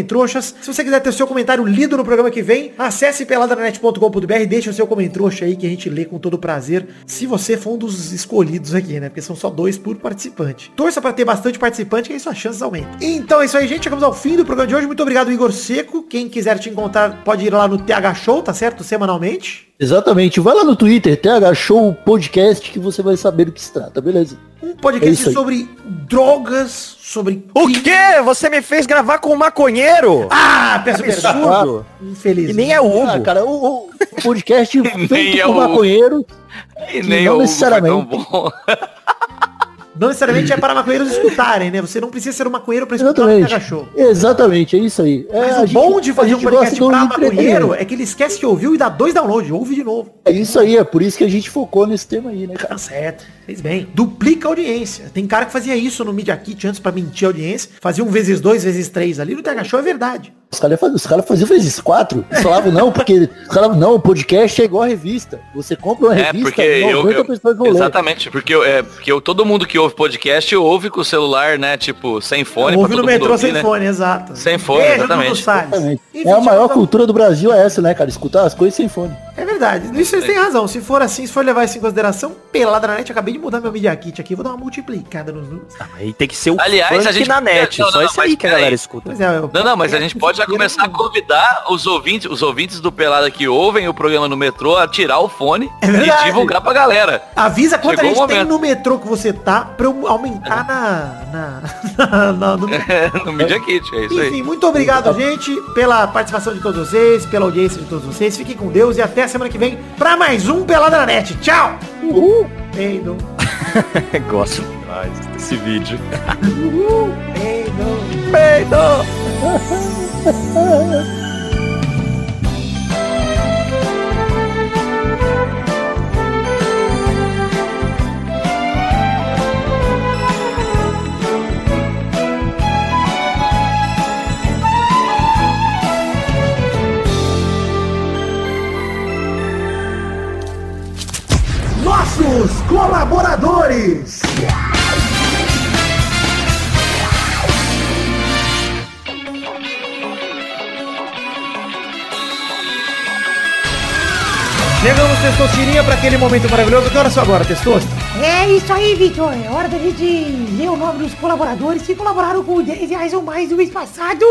Se você quiser ter o seu comentário lido no programa que vem, acesse peladranet.com.br, deixa o seu comentário aí que a gente lê com todo prazer. Se você for um dos escolhidos aqui, né? Porque são só dois por participante. Torça pra ter bastante participante, que aí suas chances aumentam. Então é isso aí, gente. Chegamos ao fim do programa de hoje. Muito obrigado, Igor Seco. Quem quiser te encontrar, pode ir lá no TH Show, tá certo? Semanalmente. Exatamente. Vai lá no Twitter, TH Show Podcast, que você vai saber do que se trata, beleza? Um É podcast aí. sobre drogas, sobre... O quê? Você me fez gravar com um maconheiro? Ah, peço perdão. Absurdo. Infeliz. E nem é o Ah, Hugo. cara, o, o podcast *laughs* feito é por o- maconheiro. E nem não o Hugo foi necessariamente. *laughs* Não necessariamente é para maconheiros escutarem, né? Você não precisa ser um maconheiro para escutar o Exatamente. TH Show. Exatamente, é isso aí. É, Mas o gente- bom de fazer um podcast pra maconheiro é que ele esquece que ouviu e dá dois downloads. Ouve de novo. É isso aí, é por isso que a gente focou nesse tema aí, né, cara? Tá certo. Fez bem. Duplica a audiência. Tem cara que fazia isso no Media Kit antes pra mentir a audiência. Fazia um vezes dois, vezes três ali. No TH Show é verdade. Os caras faz- os caras faziam vezes quatro. Eles falavam não, porque os caras não, o podcast é igual a revista. Você compra uma É, revista, porque eu, 90 eu- pessoas vão ler. Exatamente, porque, eu, é, porque eu, todo mundo que ouve podcast ouve com o celular, né? Tipo, sem fone. Ouve no metrô ouvir, sem né? fone, exato. Sem fone, Beijo, exatamente. Exatamente. É a maior cultura do Brasil é essa, né, cara? Escutar as coisas sem fone. É verdade. Isso vocês têm razão. Se for assim, se for levar isso em consideração, pelada na net, eu acabei de mudar meu Media Kit aqui. Vou dar uma multiplicada nos números. Aí tem que ser o Aliás, funk a gente- na net. Não, não, só não, isso aí que a galera escuta. É, Não, não, mas a gente pode já começar a convidar os ouvintes, os ouvintes do Pelada que ouvem o programa no metrô a tirar o fone É e divulgar pra galera. Avisa quanta Chegou gente o tem momento. no metrô que você tá pra eu aumentar na... na, na- *laughs* na- no- *laughs* no Media Kit, é isso Enfim, aí. muito obrigado, gente, pela participação de todos vocês, pela audiência de todos vocês. Fiquem com Deus e até a semana que vem pra mais um Pelada na Net. Tchau! Uhul! Peido, *laughs* Gosto demais desse vídeo. peido. 呵 *laughs* 呵 Testosterinha, para aquele momento maravilhoso. Que hora são agora, Testosta? É isso aí, Vitor. É hora da gente ler o nome dos colaboradores que colaboraram com 10 reais ou mais no mês passado,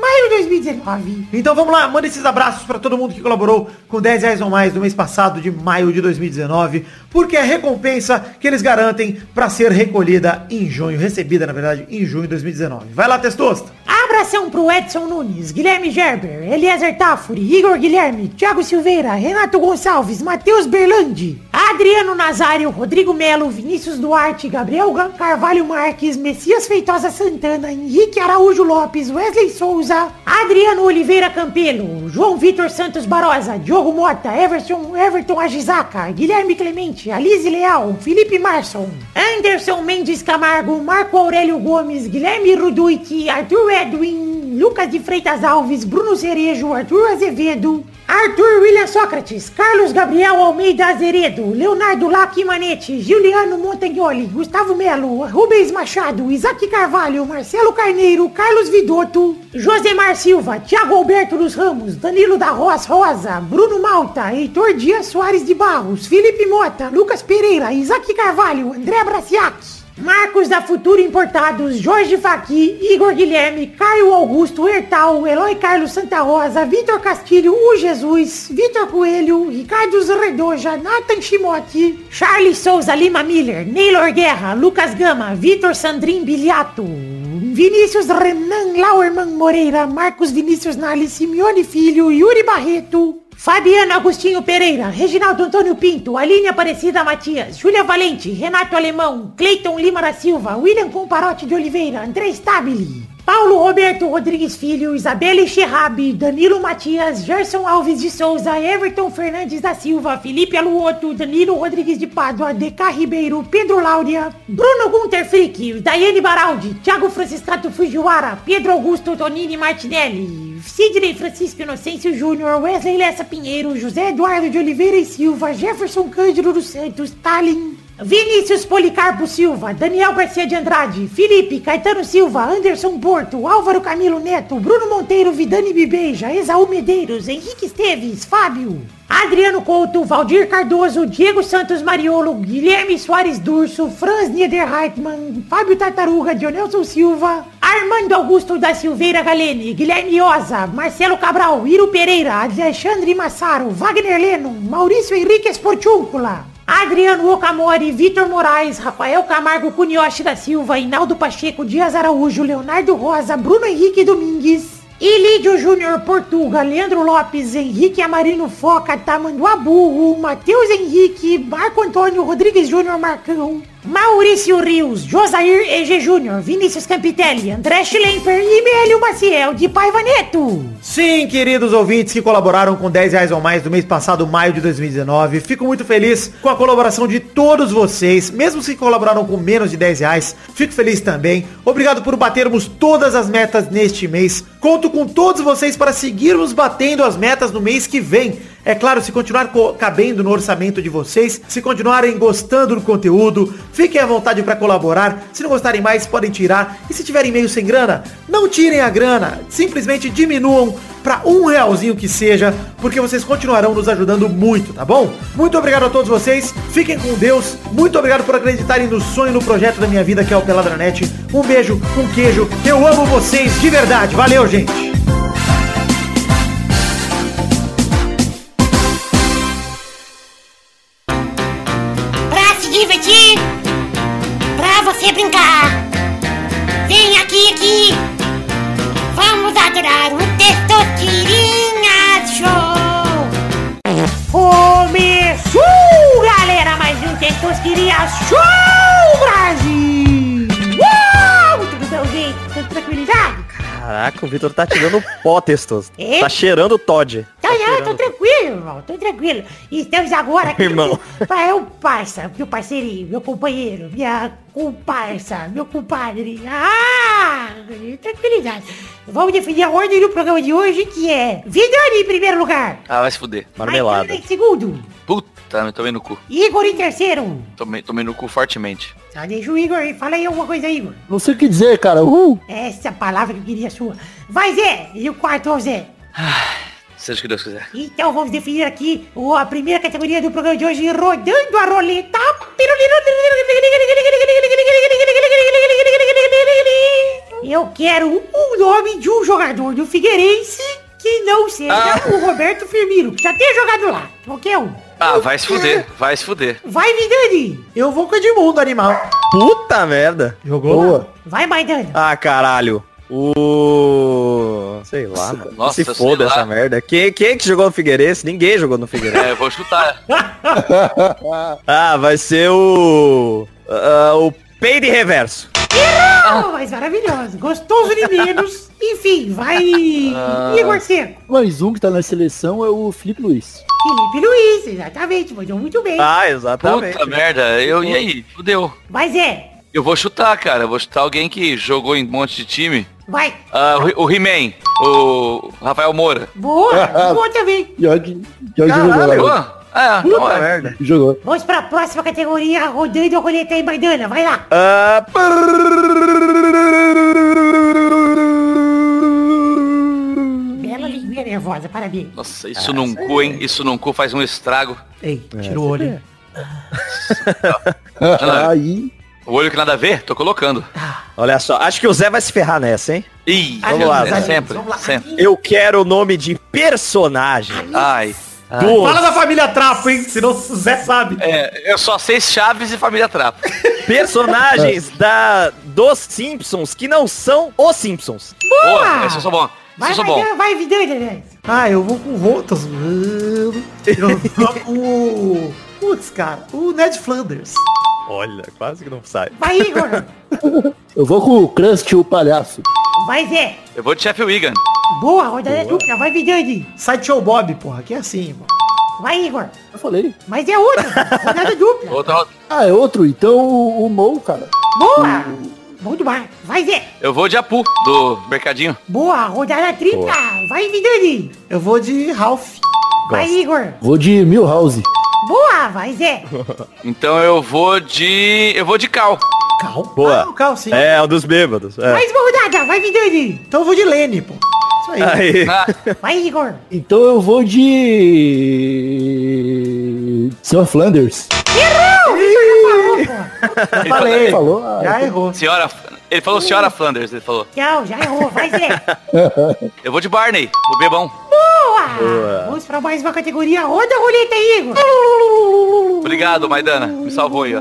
maio de 2019. Então vamos lá, manda esses abraços para todo mundo que colaborou com 10 reais ou mais no mês passado de maio de 2019, porque é a recompensa que eles garantem para ser recolhida em junho, recebida na verdade em junho de 2019. Vai lá, Testosta. Abração pro Edson Nunes, Guilherme Gerber, Eliezer Tafuri, Igor Guilherme, Thiago Silveira, Renato Gonçalves, Matheus Berlandi, Adriano Nazário, Rodrigo Melo, Vinícius Duarte, Gabriel Carvalho Marques, Messias Feitosa Santana, Henrique Araújo Lopes, Wesley Souza, Adriano Oliveira Campelo, João Vitor Santos Barosa, Diogo Mota, Everton, Everton Agisaca, Guilherme Clemente, Alice Leal, Felipe Marson, Anderson Mendes Camargo, Marco Aurélio Gomes, Guilherme Ruduit, Arthur Edwin, Lucas de Freitas Alves, Bruno Cerejo, Arthur Azevedo, Arthur William Sócrates, Carlos Gabriel Almeida Azeredo, Leonardo Lac Manete, Juliano Montagnoli, Gustavo Melo, Rubens Machado, Isaac Carvalho, Marcelo Carneiro, Carlos Vidotto, Josemar Silva, Thiago Alberto dos Ramos, Danilo da Roas Rosa, Bruno Malta, Heitor Dias Soares de Barros, Felipe Mota, Lucas Pereira, Isaac Carvalho, André Braciac. Marcos da Futuro Importados, Jorge Faqui, Igor Guilherme, Caio Augusto, Hertal, Eloy Carlos Santa Rosa, Vitor Castilho, O Jesus, Vitor Coelho, Ricardo Zredoja, Nathan Shimote, Charles Souza Lima Miller, Neylor Guerra, Lucas Gama, Vitor Sandrin Biliato, Vinícius Renan Lauerman Moreira, Marcos Vinícius Nali, Simeone Filho, Yuri Barreto, Fabiano Agostinho Pereira, Reginaldo Antônio Pinto, Aline Aparecida Matias, Júlia Valente, Renato Alemão, Cleiton Lima da Silva, William Comparote de Oliveira, André Stabile, Paulo Roberto Rodrigues Filho, Isabelle Cherrabi, Danilo Matias, Gerson Alves de Souza, Everton Fernandes da Silva, Felipe Aluoto, Danilo Rodrigues de Pádua, DK Ribeiro, Pedro Láudia, Bruno Gunter Frick, Daiane Baraldi, Thiago Franciscato Fujiwara, Pedro Augusto Tonini Martinelli, Sidney Francisco Inocêncio Júnior, Wesley Lessa Pinheiro, José Eduardo de Oliveira e Silva, Jefferson Cândido dos Santos, Stalin, Vinícius Policarpo Silva, Daniel Garcia de Andrade, Felipe, Caetano Silva, Anderson Porto, Álvaro Camilo Neto, Bruno Monteiro, Vidani Bibeja, Exaú Medeiros, Henrique Esteves, Fábio, Adriano Couto, Valdir Cardoso, Diego Santos Mariolo, Guilherme Soares Durso, Franz Niederreitmann, Fábio Tartaruga, Dionelson Silva, Armando Augusto da Silveira Galene, Guilherme Oza, Marcelo Cabral, Iro Pereira, Alexandre Massaro, Wagner Leno, Maurício Henrique Esportúncula, Adriano Okamori, Vitor Moraes, Rafael Camargo Cunioche da Silva, Inaldo Pacheco, Dias Araújo, Leonardo Rosa, Bruno Henrique Domingues, Ilídio Júnior Portuga, Leandro Lopes, Henrique Amarino Foca, Tamanduá Burro, Matheus Henrique, Marco Antônio Rodrigues Júnior Marcão, Maurício Rios, Josair EG Júnior, Vinícius Campitelli, André Schlemper e Mélio Maciel de Paiva Neto. Sim, queridos ouvintes que colaboraram com 10 reais ou mais do mês passado, maio de 2019. Fico muito feliz com a colaboração de todos vocês, mesmo se colaboraram com menos de 10 reais. Fico feliz também. Obrigado por batermos todas as metas neste mês. Conto com todos vocês para seguirmos batendo as metas no mês que vem. É claro, se continuar co- cabendo no orçamento de vocês, se continuarem gostando do conteúdo, fiquem à vontade para colaborar. Se não gostarem mais, podem tirar. E se tiverem meio sem grana, não tirem a grana. Simplesmente diminuam para um realzinho que seja, porque vocês continuarão nos ajudando muito, tá bom? Muito obrigado a todos vocês. Fiquem com Deus. Muito obrigado por acreditarem no sonho, no projeto da minha vida, que é o Peladranet. Um beijo, um queijo. Eu amo vocês de verdade. Valeu, gente. Brincar. Vem aqui, aqui. Vamos adorar o Testosterinha Show. Começou, galera, mais um Testosterinha Show, Brasil. Uau, tudo bem, gente? Tudo tranquilidade? Caraca, o Vitor tá tirando pó, Testoso. É? Tá cheirando Todd. Tá, não, tô tranquilo, irmão, tô tranquilo. E estamos agora aqui. *laughs* Irmão. com- É o parça, meu parceirinho, meu companheiro, minha comparsa, meu compadre. Ah, tranquilidade. Vamos definir a ordem do programa de hoje, que é Vidani em primeiro lugar. Ah, vai se fuder. Marmelada. Em segundo. Puta, me tomei no cu. Igor em terceiro. Tomei, tomei no cu fortemente. Só deixa o Igor aí. Fala aí alguma coisa, Igor. Não sei o que dizer, cara. Uh! Essa palavra que eu queria sua. Vai, Zé. E o quarto é Zé. Seja o que Deus quiser. Então vamos definir aqui o- a primeira categoria do programa de hoje, rodando a roleta. Eu quero um nome de um jogador do Figueirense que não seja o Roberto Firmino, que já tenha jogado lá. Qualquer um. Ah, vai se fuder, vai se fuder. Vai, Vidani. Eu vou com o Edmundo, animal. Puta merda. Jogou? Boa. Vai, Maidana. Ah, caralho. O... Sei lá, mano. Nossa, Se foda essa merda. Quem, quem que jogou no Figueirense? Ninguém jogou no Figueirense. É, eu vou chutar. *laughs* ah, vai ser o... ah, o Peide Reverso. Oh, mas maravilhoso. Gostoso de menos. Enfim, vai Igor Seco. Mais um que tá na seleção é o Felipe Luiz. Felipe Luiz, exatamente. Mandou muito bem. Ah, exatamente. Puta merda, eu, e aí? Fudeu. Vai, Zé. Eu vou chutar, cara. Eu vou chutar alguém que jogou em um monte de time. Vai. Ah, o, He-Man, o Rafael Moura. Boa. Boa também. Jorge, Jorge Caralho. jogou. Jogou? É, Puta então é. merda. Jogou. Vamos pra próxima categoria, rodando a roleta aí, Maidana. Vai lá. Ah, Bela linguinha nervosa, parabéns. Nossa, isso num cu, hein? Isso num cu faz um estrago. Ei, tira o olho. hein? *laughs* Aí, O olho que nada a ver, tô colocando. olha só, acho que o Zé vai se ferrar nessa, hein? Ih, Vamos lá, Zé. sempre, vamos lá. sempre. Eu quero o nome de personagem. Ai. do- Fala da família Trapo, hein? Senão o Zé sabe. É, eu só sei Chaves e Família Trapo. *laughs* personagens da dos Simpsons que não são os Simpsons. Boa, eu sou bom. Vai, vai, bom. vai, vai, aliás. Ah, eu vou com o Rotas, mano. Eu vou com o... Putz, cara, o Ned Flanders. Olha, quase que não sai. Vai, Igor. *laughs* Eu vou com o Crust, o palhaço. Vai, Zé. Eu vou de Chef Wigan. Boa, rodada dupla. Vai, Vidani. Sideshow Bob, porra, que é assim, mano. Vai, Igor. Eu falei. Mas é outra. rodada dupla. Outra, ro- Ah, é outro? Então o, o Mou, cara. Boa. Bom demais. Vai, Zé. eu vou de Apu, do Mercadinho. Boa, rodada tripla. Vai, Vidani. Eu vou de Ralph. Vai, Igor. Vou de Milhouse. Boa, vai, Zé. *laughs* Então eu vou de... Eu vou de Cal. Cal? Boa. Ah, o Cal, sim. É, um dos bêbados. É. Mais uma rodada. Vai, Vidani. Então eu vou de Lene, pô. Isso aí. Aí. Ah, Vai, Igor. Então eu vou de. Sr. Flanders. Errou. Já falou, pô. Já falei. Falou? Ah, Já errou. senhora... Ele falou senhora Flanders, ele falou. Não, já errou. Vai, Zé. Eu vou de Barney, o bebão. Boa. Vamos pra mais uma categoria. Roda a roleta aí, Igor. Obrigado, Maidana. Me salvou aí, ó.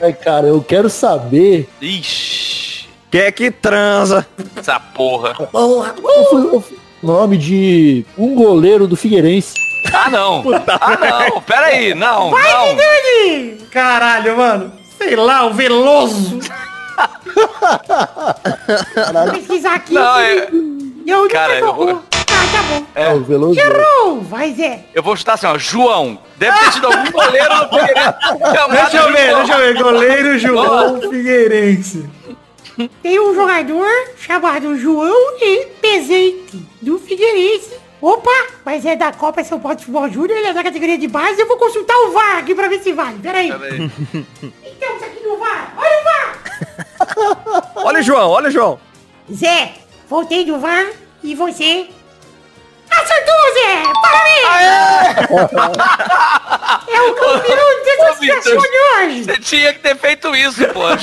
Ai, cara, eu quero saber. Ixi, Quem é que transa? essa porra. Foi o nome de um goleiro do Figueirense. Ah, não. Ah, não. Pera aí. Não, não. Vidani. Caralho, mano. Sei lá, o Veloso. *laughs* Pesquisar aqui. Não, é- Eu Cara, eu vou- Bom. É, o Veloso. Errou. Vai, Zé. Eu vou chutar assim, ó. João. Deve ter tido algum goleiro no Figueirense *laughs* Deixa eu ver, João. deixa eu ver. Goleiro João Figueirense. Tem um jogador chamado João e Pezente, do Figueirense. Opa, mas é da Copa São Paulo de Futebol Júnior, ele é da categoria de base. Eu vou consultar o VAR aqui pra ver se vale. Pera aí. Pera aí. *laughs* Então, isso aqui no VAR. Olha o VAR. Olha o João, olha o João. Zé, voltei do VAR e você... Acertou, Zé! Parabéns! é o campeão desastroso de hoje. Você tinha que ter feito isso, pô. *laughs*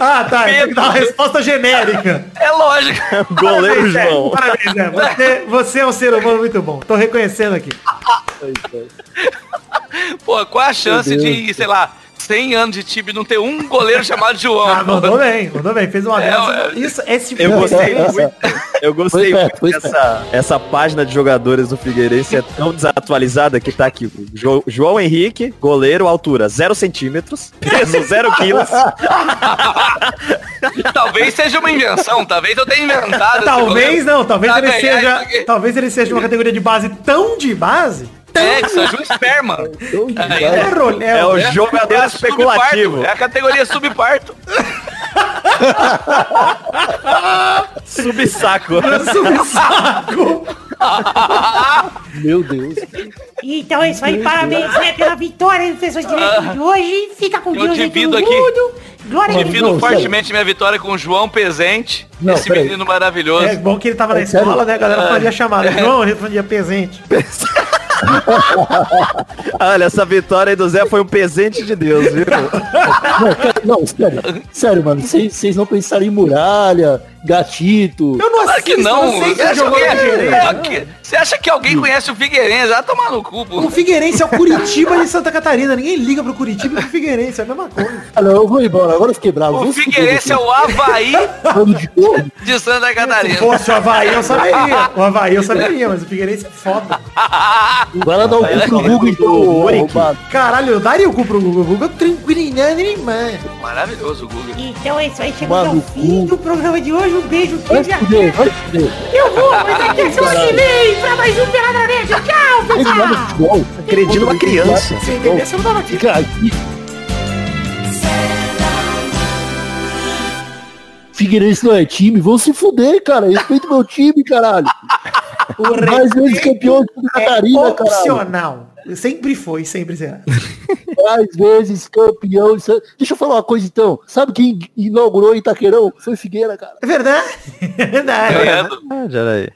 Ah, tá. Tem que dar uma resposta genérica. É lógico. *laughs* Goleiro Parabéns, Zé. João. Parabéns, Zé. Você, você é um ser humano muito bom. Tô reconhecendo aqui. Pô, qual a chance de, sei lá, 100 anos de time não ter um goleiro chamado João? Ah, mandou bem, mandou bem. Fez uma É, dessa. é. Isso, esse Eu gostei É. muito. Eu gostei Foi muito foi que essa, essa página de jogadores do Figueirense é tão desatualizada que tá aqui. Jo- João Henrique, goleiro, altura 0 centímetros, peso 0 quilos. *laughs* Talvez seja uma invenção, talvez eu tenha inventado. Talvez não, talvez ele seja. Talvez ele seja uma categoria de base tão de base. É, que seja um esperma. Então, Aí. É, é, É o É, jogador é especulativo. É a categoria subparto. *laughs* Subsaco. *laughs* subsaco. Meu Deus. Então é isso aí, parabéns Zé, pela vitória do Pessoas Direito de hoje. Fica com Eu Deus divido todo aqui. Glória a Deus. Divido fortemente minha vitória com o João Pesente, Não, esse peraí. menino maravilhoso. É bom que ele tava na É escola, né? A galera fazia chamada. *laughs* João, ele respondia presente. *laughs* Olha, essa vitória aí do Zé foi um presente de Deus, viu? Não, não, sério. Sério, mano. Vocês não pensaram em muralha, gatito. Eu não Claro que assisto, não. Você acha que, é- que- você acha que alguém conhece o Figueirense? Já tomar no cu, pô. O Figueirense é o Curitiba de Santa Catarina. Ninguém liga pro Curitiba e pro Figueirense. É a mesma coisa. Ah, não, eu vou embora. Agora eu fiquei bravo. O Figueirense é o Havaí de Santa Se Catarina. fosse o Havaí, eu saberia. *laughs* O Havaí eu saberia, mas o Figueirense é foda. Vai lá dar o cu pro Google então, ô arrombado. Caralho, eu daria o cu pro Google. O Google é tranquilinho, nem mano. Maravilhoso o Google. Então é isso aí, chegamos ao fim do programa de hoje. Um beijo, fuder. Eu vou, mas daqui a semana que vem pra mais um Pelada Nerd. Tchau, pessoal! Acredito numa criança. Se entender, você não tava aqui. Figueirense não é time, vão se fuder, cara. Respeita meu time, caralho. *laughs* O Mais vezes campeão de Santa é Catarina, caralho. opcional. Sempre foi, sempre será. *laughs* Mais vezes campeão de. Deixa eu falar uma coisa então. Sabe quem inaugurou Itaquerão? Foi Figueira, cara. É verdade. *laughs* É verdade. Ganhando. Ah, já era aí.